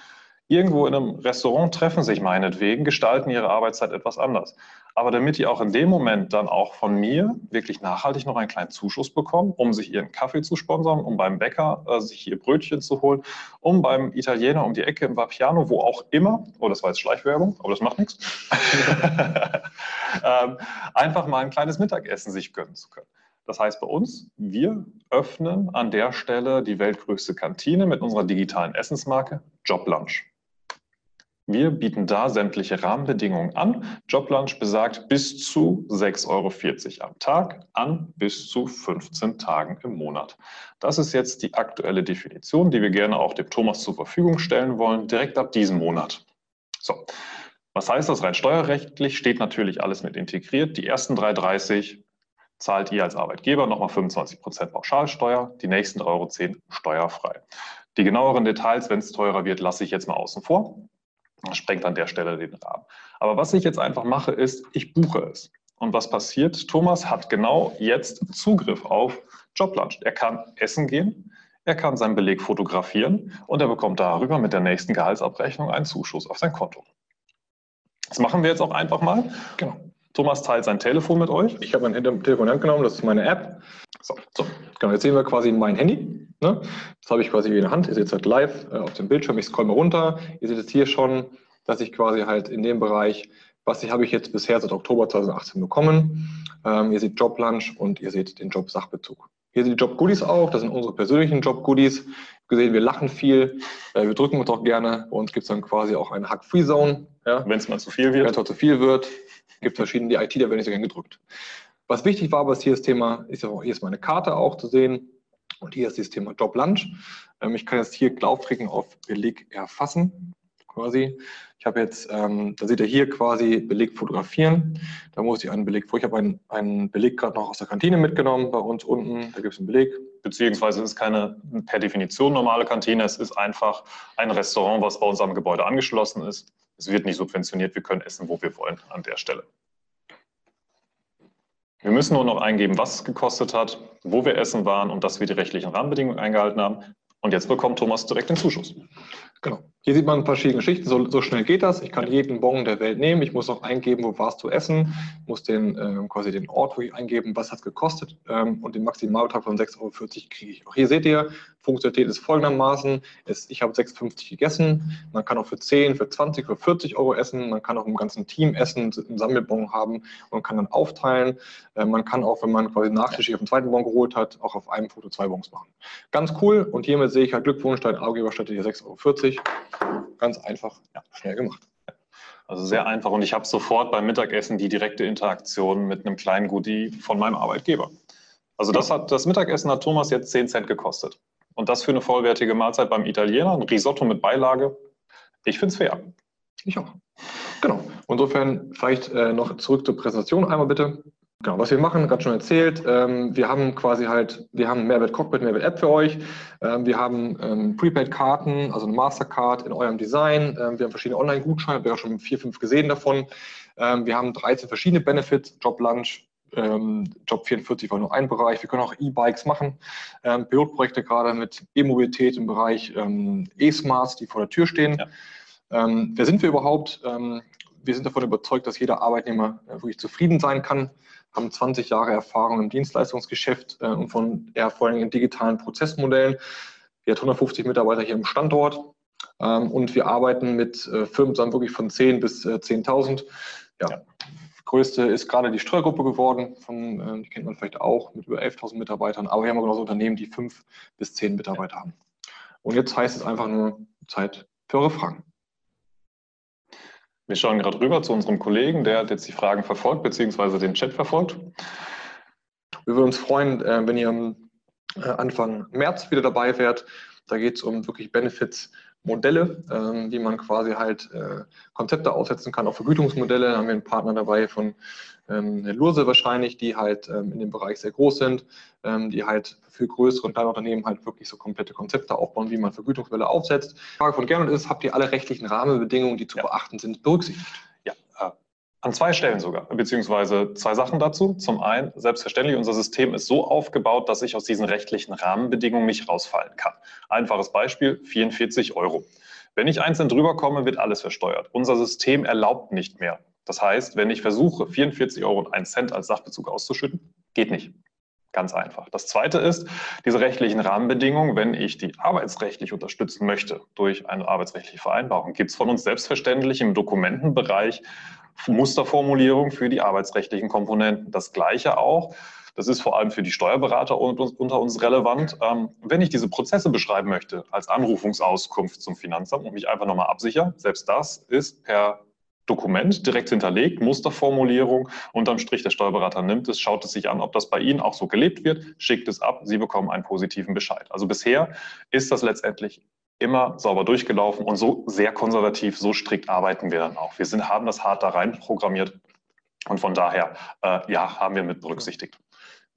irgendwo in einem Restaurant, treffen sich meinetwegen, gestalten ihre Arbeitszeit etwas anders. Aber damit die auch in dem Moment dann auch von mir wirklich nachhaltig noch einen kleinen Zuschuss bekommen, um sich ihren Kaffee zu sponsern, um beim Bäcker äh, sich ihr Brötchen zu holen, um beim Italiener um die Ecke im Vapiano, wo auch immer, oh, das war jetzt Schleichwerbung, aber das macht nichts, ähm, einfach mal ein kleines Mittagessen sich gönnen zu können. Das heißt bei uns, wir öffnen an der Stelle die weltgrößte Kantine mit unserer digitalen Essensmarke Joblunch. Wir bieten da sämtliche Rahmenbedingungen an. Joblunch besagt bis zu 6,40 Euro am Tag an bis zu 15 Tagen im Monat. Das ist jetzt die aktuelle Definition, die wir gerne auch dem Thomas zur Verfügung stellen wollen, direkt ab diesem Monat. So, was heißt das rein steuerrechtlich? Steht natürlich alles mit integriert. Die ersten 3,30 zahlt ihr als Arbeitgeber nochmal 25 Prozent Pauschalsteuer, die nächsten 3,10 Euro steuerfrei. Die genaueren Details, wenn es teurer wird, lasse ich jetzt mal außen vor. Das sprengt an der Stelle den Rahmen. Aber was ich jetzt einfach mache, ist, ich buche es. Und was passiert? Thomas hat genau jetzt Zugriff auf Joblunch. Er kann essen gehen, er kann seinen Beleg fotografieren und er bekommt darüber mit der nächsten Gehaltsabrechnung einen Zuschuss auf sein Konto. Das machen wir jetzt auch einfach mal. Genau. Thomas teilt sein Telefon mit euch. Ich habe mein Telefon in Hand genommen, das ist meine App. So, so. Genau, jetzt sehen wir quasi mein Handy. Ne? Das habe ich quasi in der Hand. Ihr seht es halt live äh, auf dem Bildschirm. Ich scroll mal runter. Ihr seht jetzt hier schon, dass ich quasi halt in dem Bereich, was ich, habe ich jetzt bisher seit Oktober 2018 bekommen. Ähm, ihr seht Joblunch und ihr seht den Job-Sachbezug. Hier sind die Job-Goodies auch. Das sind unsere persönlichen Job-Goodies. Gesehen, wir lachen viel. Äh, wir drücken uns auch gerne. Bei uns gibt es dann quasi auch eine Hack-Free-Zone. Ja? Wenn es mal zu viel wird. Wenn es mal zu viel wird gibt verschiedene, die IT, da werden nicht so gerne gedrückt. Was wichtig war, was hier das Thema, ist ja hier ist meine Karte auch zu sehen und hier ist das Thema Job Lunch. Ähm, ich kann jetzt hier draufklicken auf Beleg erfassen quasi. Ich habe jetzt, ähm, da seht ihr hier quasi Beleg fotografieren. Da muss ich einen Beleg, ich habe einen, einen Beleg gerade noch aus der Kantine mitgenommen bei uns unten. Da gibt es einen Beleg. Beziehungsweise es ist keine per Definition normale Kantine. Es ist einfach ein Restaurant, was bei uns am Gebäude angeschlossen ist. Es wird nicht subventioniert. Wir können essen, wo wir wollen an der Stelle. Wir müssen nur noch eingeben, was es gekostet hat, wo wir essen waren und dass wir die rechtlichen Rahmenbedingungen eingehalten haben. Und jetzt bekommt Thomas direkt den Zuschuss. Genau. Hier sieht man verschiedene Geschichten. So, so, schnell geht das. Ich kann jeden Bon der Welt nehmen. Ich muss noch eingeben, wo warst du essen. Ich muss den, äh, quasi den Ort wo ich eingeben, was hat es gekostet. Ähm, und den Maximalbetrag von 6,40 Euro kriege ich. Auch hier seht ihr, Funktionalität ist folgendermaßen. Ist, ich habe 6,50 gegessen. Man kann auch für 10, für 20, für 40 Euro essen. Man kann auch im ganzen Team essen, einen Sammelbon haben und kann dann aufteilen. Äh, man kann auch, wenn man quasi Nachtisch auf den zweiten Bon geholt hat, auch auf einem Foto zwei Bons machen. Ganz cool. Und hiermit sehe ich halt Glückwunsch, dein Arbeitgeber hier 6,40 Euro. Ganz einfach, ja, schnell gemacht. Also sehr einfach und ich habe sofort beim Mittagessen die direkte Interaktion mit einem kleinen Goodie von meinem Arbeitgeber. Also das, hat, das Mittagessen hat Thomas jetzt 10 Cent gekostet. Und das für eine vollwertige Mahlzeit beim Italiener, ein Risotto mit Beilage. Ich finde es fair. Ich auch. Genau. Insofern vielleicht äh, noch zurück zur Präsentation einmal bitte. Genau, was wir machen, gerade schon erzählt, ähm, wir haben quasi halt, wir haben Mehrwert Cockpit, Mehrwert App für euch. Ähm, wir haben ähm, Prepaid-Karten, also eine Mastercard in eurem Design. Ähm, wir haben verschiedene Online-Gutscheine, habt ihr auch schon vier, fünf gesehen davon. Ähm, wir haben 13 verschiedene Benefits, Job Lunch, ähm, Job 44 war nur ein Bereich. Wir können auch E-Bikes machen. Pilotprojekte gerade mit E-Mobilität im Bereich E-Smarts, die vor der Tür stehen. Ja. wer sind wir überhaupt? wir sind davon überzeugt, dass jeder Arbeitnehmer äh, wirklich zufrieden sein kann haben 20 Jahre Erfahrung im Dienstleistungsgeschäft äh, und von eher vor allem in digitalen Prozessmodellen. Wir haben 150 Mitarbeiter hier im Standort ähm, und wir arbeiten mit äh, Firmen zusammen wirklich von 10 bis äh, 10.000. Ja. ja. Größte ist gerade die Steuergruppe geworden, von, äh, die kennt man vielleicht auch, mit über 11.000 Mitarbeitern. Aber wir haben auch genauso Unternehmen, die 5 bis 10 Mitarbeiter haben. Und jetzt heißt es einfach nur Zeit für eure Fragen. Wir schauen gerade rüber zu unserem Kollegen, der jetzt die Fragen verfolgt, beziehungsweise den Chat verfolgt. Wir würden uns freuen, äh, wenn ihr äh, Anfang März wieder dabei wärt. Da geht es um wirklich Benefits, Modelle, ähm, wie man quasi halt äh, Konzepte aussetzen kann, auch Vergütungsmodelle. Da haben wir einen Partner dabei von ähm, eine Lurse wahrscheinlich, die halt ähm, in dem Bereich sehr groß sind, ähm, die halt für größere und kleine Unternehmen halt wirklich so komplette Konzepte aufbauen, wie man Vergütungswelle aufsetzt. Die Frage von Gernot ist, habt ihr alle rechtlichen Rahmenbedingungen, die zu ja. beachten sind, berücksichtigt? Ja, äh, an zwei Stellen sogar, beziehungsweise zwei Sachen dazu. Zum einen, selbstverständlich, unser System ist so aufgebaut, dass ich aus diesen rechtlichen Rahmenbedingungen nicht rausfallen kann. Einfaches Beispiel, 44 Euro. Wenn ich einzeln drüber komme, wird alles versteuert. Unser System erlaubt nicht mehr. Das heißt, wenn ich versuche, 44 Euro und 1 Cent als Sachbezug auszuschütten, geht nicht. Ganz einfach. Das zweite ist, diese rechtlichen Rahmenbedingungen, wenn ich die arbeitsrechtlich unterstützen möchte durch eine arbeitsrechtliche Vereinbarung, gibt es von uns selbstverständlich im Dokumentenbereich Musterformulierung für die arbeitsrechtlichen Komponenten. Das gleiche auch das ist vor allem für die Steuerberater unter uns relevant. Ähm, wenn ich diese Prozesse beschreiben möchte als Anrufungsauskunft zum Finanzamt und mich einfach nochmal absichern, selbst das ist per Dokument direkt hinterlegt, Musterformulierung, unterm Strich der Steuerberater nimmt es, schaut es sich an, ob das bei Ihnen auch so gelebt wird, schickt es ab, Sie bekommen einen positiven Bescheid. Also bisher ist das letztendlich immer sauber durchgelaufen und so sehr konservativ, so strikt arbeiten wir dann auch. Wir sind, haben das hart da rein programmiert und von daher, äh, ja, haben wir mit berücksichtigt.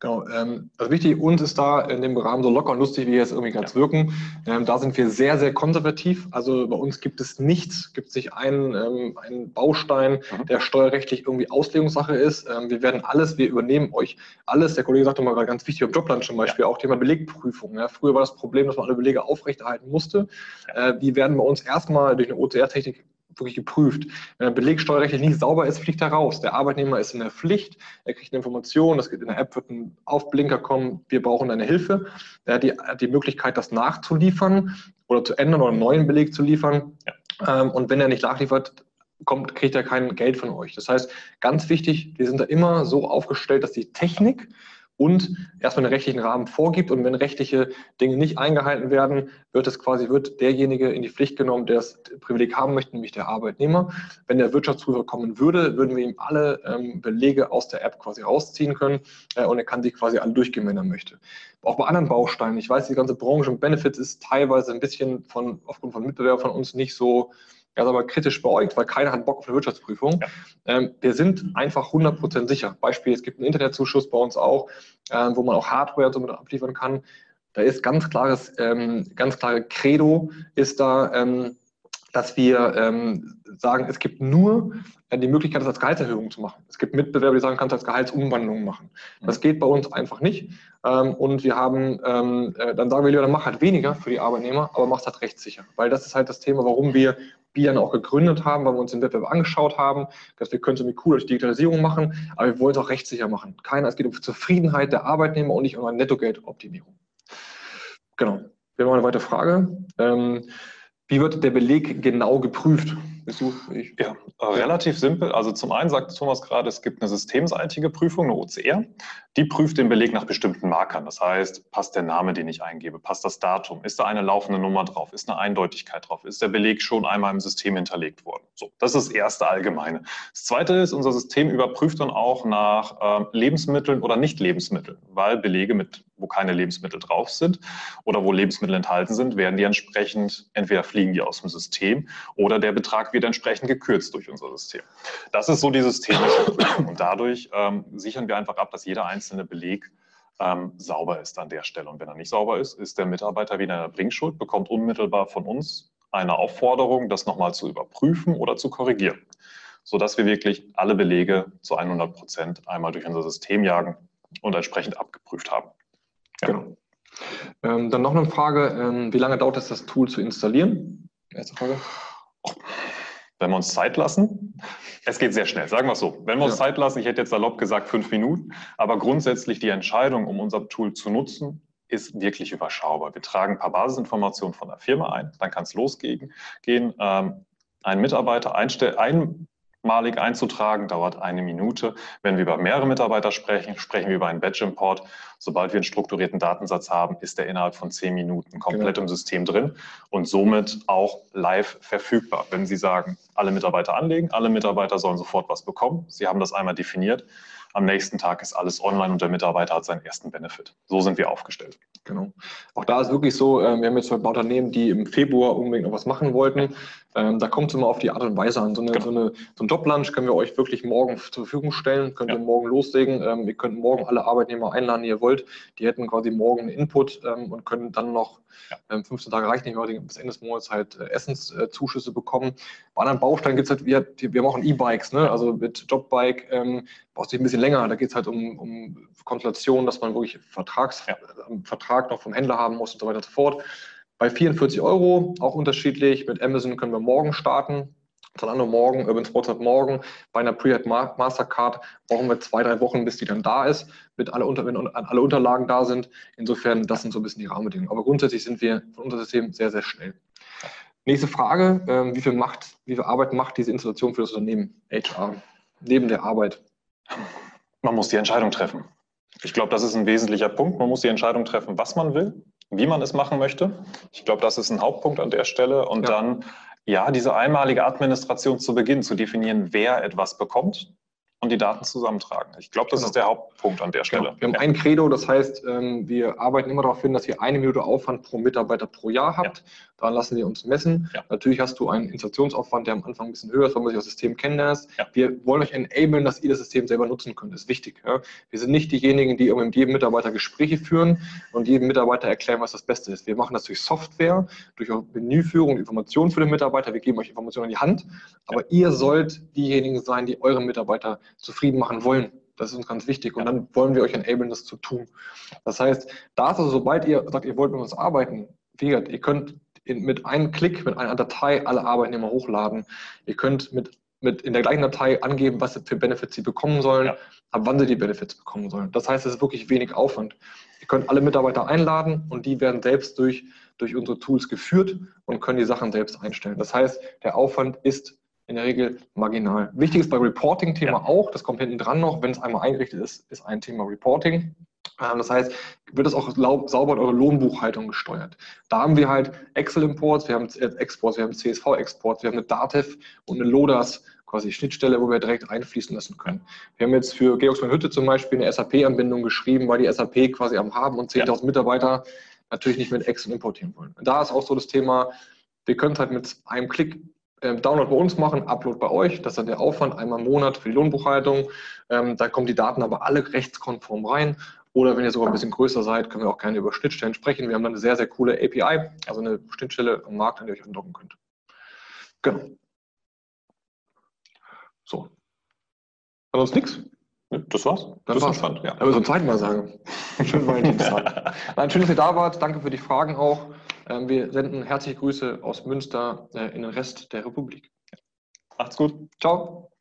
Genau, ähm, also wichtig, uns ist da in dem Rahmen so locker und lustig, wie wir jetzt irgendwie ganz ja. wirken. Ähm, da sind wir sehr, sehr konservativ. Also bei uns gibt es nichts, gibt es nicht einen, ähm, einen Baustein, mhm. der steuerrechtlich irgendwie Auslegungssache ist. Ähm, wir werden alles, wir übernehmen euch alles. Der Kollege sagte mal gerade ganz wichtig, im Jobland zum Beispiel, ja. auch Thema Belegprüfung. Ja. Früher war das Problem, dass man alle Belege aufrechterhalten musste. Äh, die werden bei uns erstmal durch eine OCR-Technik wirklich geprüft. Wenn der Beleg steuerrechtlich nicht sauber ist, fliegt er raus. Der Arbeitnehmer ist in der Pflicht, er kriegt eine Information, das geht in der App, wird ein Aufblinker kommen, wir brauchen deine Hilfe. Er hat die, hat die Möglichkeit, das nachzuliefern oder zu ändern oder einen neuen Beleg zu liefern. Ja. Ähm, und wenn er nicht nachliefert, kommt, kriegt er kein Geld von euch. Das heißt, ganz wichtig, wir sind da immer so aufgestellt, dass die Technik und erstmal einen rechtlichen Rahmen vorgibt. Und wenn rechtliche Dinge nicht eingehalten werden, wird es quasi, wird derjenige in die Pflicht genommen, der das Privileg haben möchte, nämlich der Arbeitnehmer. Wenn der Wirtschaftsprüfer kommen würde, würden wir ihm alle ähm, Belege aus der App quasi rausziehen können äh, und er kann sich quasi alle durchgehen, wenn er möchte. Auch bei anderen Bausteinen. Ich weiß, die ganze Branche und Benefits ist teilweise ein bisschen von, aufgrund von Mitbewerbern von uns nicht so er ist aber kritisch beäugt, weil keiner hat Bock auf eine Wirtschaftsprüfung. Ja. Ähm, wir sind einfach 100% sicher. Beispiel, es gibt einen Internetzuschuss bei uns auch, ähm, wo man auch Hardware somit abliefern kann. Da ist ganz klares, ähm, ganz klare Credo ist da, ähm, dass wir ähm, sagen, es gibt nur äh, die Möglichkeit, das als Gehaltserhöhung zu machen. Es gibt Mitbewerber, die sagen, kannst du als Gehaltsumwandlung machen. Das geht bei uns einfach nicht. Ähm, und wir haben, ähm, äh, dann sagen wir lieber, dann mach halt weniger für die Arbeitnehmer, aber mach es halt rechtssicher. Weil das ist halt das Thema, warum wir Bian auch gegründet haben, weil wir uns den Wettbewerb angeschaut haben, dass wir können es irgendwie cool durch Digitalisierung machen, aber wir wollen es auch rechtssicher machen. Keiner, es geht um Zufriedenheit der Arbeitnehmer und nicht um eine Nettogeldoptimierung. Genau. Wir haben eine weitere Frage. Ähm, wie wird der Beleg genau geprüft? Ja, relativ simpel. Also zum einen sagt Thomas gerade, es gibt eine systemseitige Prüfung, eine OCR. Die prüft den Beleg nach bestimmten Markern. Das heißt, passt der Name, den ich eingebe, passt das Datum, ist da eine laufende Nummer drauf, ist eine Eindeutigkeit drauf, ist der Beleg schon einmal im System hinterlegt worden. So, das ist das erste Allgemeine. Das zweite ist, unser System überprüft dann auch nach äh, Lebensmitteln oder Nicht-Lebensmitteln, weil Belege mit wo keine Lebensmittel drauf sind oder wo Lebensmittel enthalten sind, werden die entsprechend, entweder fliegen die aus dem System oder der Betrag wird entsprechend gekürzt durch unser System. Das ist so die systemische Und dadurch ähm, sichern wir einfach ab, dass jeder einzelne Beleg ähm, sauber ist an der Stelle. Und wenn er nicht sauber ist, ist der Mitarbeiter wieder in der Bringschuld, bekommt unmittelbar von uns eine Aufforderung, das nochmal zu überprüfen oder zu korrigieren, sodass wir wirklich alle Belege zu 100 Prozent einmal durch unser System jagen und entsprechend abgeprüft haben. Genau. Ähm, dann noch eine Frage, ähm, wie lange dauert es, das Tool zu installieren? Erste Frage. Wenn wir uns Zeit lassen, es geht sehr schnell, sagen wir es so. Wenn wir uns ja. Zeit lassen, ich hätte jetzt salopp gesagt fünf Minuten, aber grundsätzlich die Entscheidung, um unser Tool zu nutzen, ist wirklich überschaubar. Wir tragen ein paar Basisinformationen von der Firma ein, dann kann es losgehen. Gehen, ähm, ein Mitarbeiter einstellen, ein malig einzutragen, dauert eine Minute. Wenn wir über mehrere Mitarbeiter sprechen, sprechen wir über einen Batch-Import. Sobald wir einen strukturierten Datensatz haben, ist der innerhalb von zehn Minuten komplett genau. im System drin und somit auch live verfügbar. Wenn Sie sagen, alle Mitarbeiter anlegen, alle Mitarbeiter sollen sofort was bekommen. Sie haben das einmal definiert. Am nächsten Tag ist alles online und der Mitarbeiter hat seinen ersten Benefit. So sind wir aufgestellt. Genau. Auch da ist wirklich so, äh, wir haben jetzt zwei Unternehmen, die im Februar unbedingt noch was machen wollten. Ähm, da kommt es immer auf die Art und Weise an. So, eine, genau. so, eine, so ein Joblunch können wir euch wirklich morgen zur Verfügung stellen, könnt ja. ihr morgen loslegen. Ähm, ihr könnt morgen alle Arbeitnehmer einladen, die ihr wollt. Die hätten quasi morgen einen Input ähm, und können dann noch, ja. 15 ähm, Tage reicht nicht mehr, bis Ende des Monats halt äh, Essenszuschüsse bekommen. Bei anderen Bausteinen gibt es halt, wir, wir haben auch E-Bikes, ne? also mit Jobbike ähm, braucht es ein bisschen länger. Da geht es halt um, um Konstellationen, dass man wirklich Vertrags, ja. äh, Vertrag noch vom Händler haben muss und so weiter und so fort bei 44 Euro, auch unterschiedlich. Mit Amazon können wir morgen starten. Zalando morgen, Urban Sports hat morgen. Bei einer Prehead Mastercard brauchen wir zwei, drei Wochen, bis die dann da ist, mit alle Unter wenn alle Unterlagen da sind. Insofern, das sind so ein bisschen die Rahmenbedingungen. Aber grundsätzlich sind wir von unser System sehr, sehr schnell. Nächste Frage, ähm, wie viel Macht, wie viel Arbeit macht diese Installation für das Unternehmen HR neben der Arbeit? Man muss die Entscheidung treffen. Ich glaube, das ist ein wesentlicher Punkt. Man muss die Entscheidung treffen, was man will wie man es machen möchte. Ich glaube, das ist ein Hauptpunkt an der Stelle. Und ja. dann, ja, diese einmalige Administration zu Beginn zu definieren, wer etwas bekommt und die Daten zusammentragen. Ich glaube, das genau. ist der Hauptpunkt an der Stelle. Genau. Wir haben ja. ein Credo, das heißt, ähm, wir arbeiten immer darauf hin, dass ihr eine Minute Aufwand pro Mitarbeiter pro Jahr habt. Ja. Daran lassen wir uns messen. Ja. Natürlich hast du einen Installationsaufwand, der am Anfang ein bisschen höher ist, weil man sich das System kennenlernt. Wir wollen euch enablen, dass ihr das System selber nutzen könnt. Das ist wichtig. Wir sind nicht diejenigen, die mit jedem Mitarbeiter Gespräche führen und jedem Mitarbeiter erklären, was das Beste ist. Wir machen das durch Software, durch Menüführung, Informationen für den Mitarbeiter. Wir geben euch Informationen in die Hand. Aber ihr sollt diejenigen sein, die eure Mitarbeiter zufrieden machen wollen. Das ist uns ganz wichtig. Und dann wollen wir euch enablen, das zu tun. Das heißt, da ist also, sobald ihr sagt, ihr wollt mit uns arbeiten, wie gesagt, ihr könnt in, mit einem Klick, mit einer Datei alle Arbeitnehmer hochladen. Ihr könnt mit, mit in der gleichen Datei angeben, was für Benefits sie bekommen sollen, ja. ab wann sie die Benefits bekommen sollen. Das heißt, es ist wirklich wenig Aufwand. Ihr könnt alle Mitarbeiter einladen und die werden selbst durch, durch unsere Tools geführt und können die Sachen selbst einstellen. Das heißt, der Aufwand ist in der Regel marginal. Wichtig ist bei Reporting-Thema ja. auch, das kommt hinten dran noch, wenn es einmal eingerichtet ist, ist ein Thema Reporting. Ähm, das heißt, wird es auch sauber in eure Lohnbuchhaltung gesteuert. Da haben wir halt Excel-Imports, wir haben Exports, wir haben CSV-Exports, wir haben eine Datev und eine Lodas quasi Schnittstelle, wo wir direkt einfließen lassen können. Wir haben jetzt für Georgsmann Hütte zum Beispiel eine SAP-Anbindung geschrieben, weil die SAP quasi am Haben und 10.000 ja. Mitarbeiter natürlich nicht mit Excel importieren wollen. Und da ist auch so das Thema, wir können es halt mit einem Klick ähm, Download bei uns machen, Upload bei euch. Das ist dann der Aufwand einmal im Monat für die Lohnbuchhaltung. Ähm, da kommen die Daten aber alle rechtskonform rein. Oder wenn ihr sogar ein bisschen größer seid, können wir auch gerne über Schnittstellen sprechen. Wir haben dann eine sehr, sehr coole API, also eine Schnittstelle am Markt, an der ihr euch andocken könnt. Genau. So. Sonst nichts? Das war's. Das, das war's. Spannend, ja. Aber so ein zweites Mal sagen. Schön Valentinstag. Nein, schön, dass ihr da wart. Danke für die Fragen auch. Ähm, wir senden herzliche Grüße aus Münster äh, in den Rest der Republik. Macht's gut. Ciao.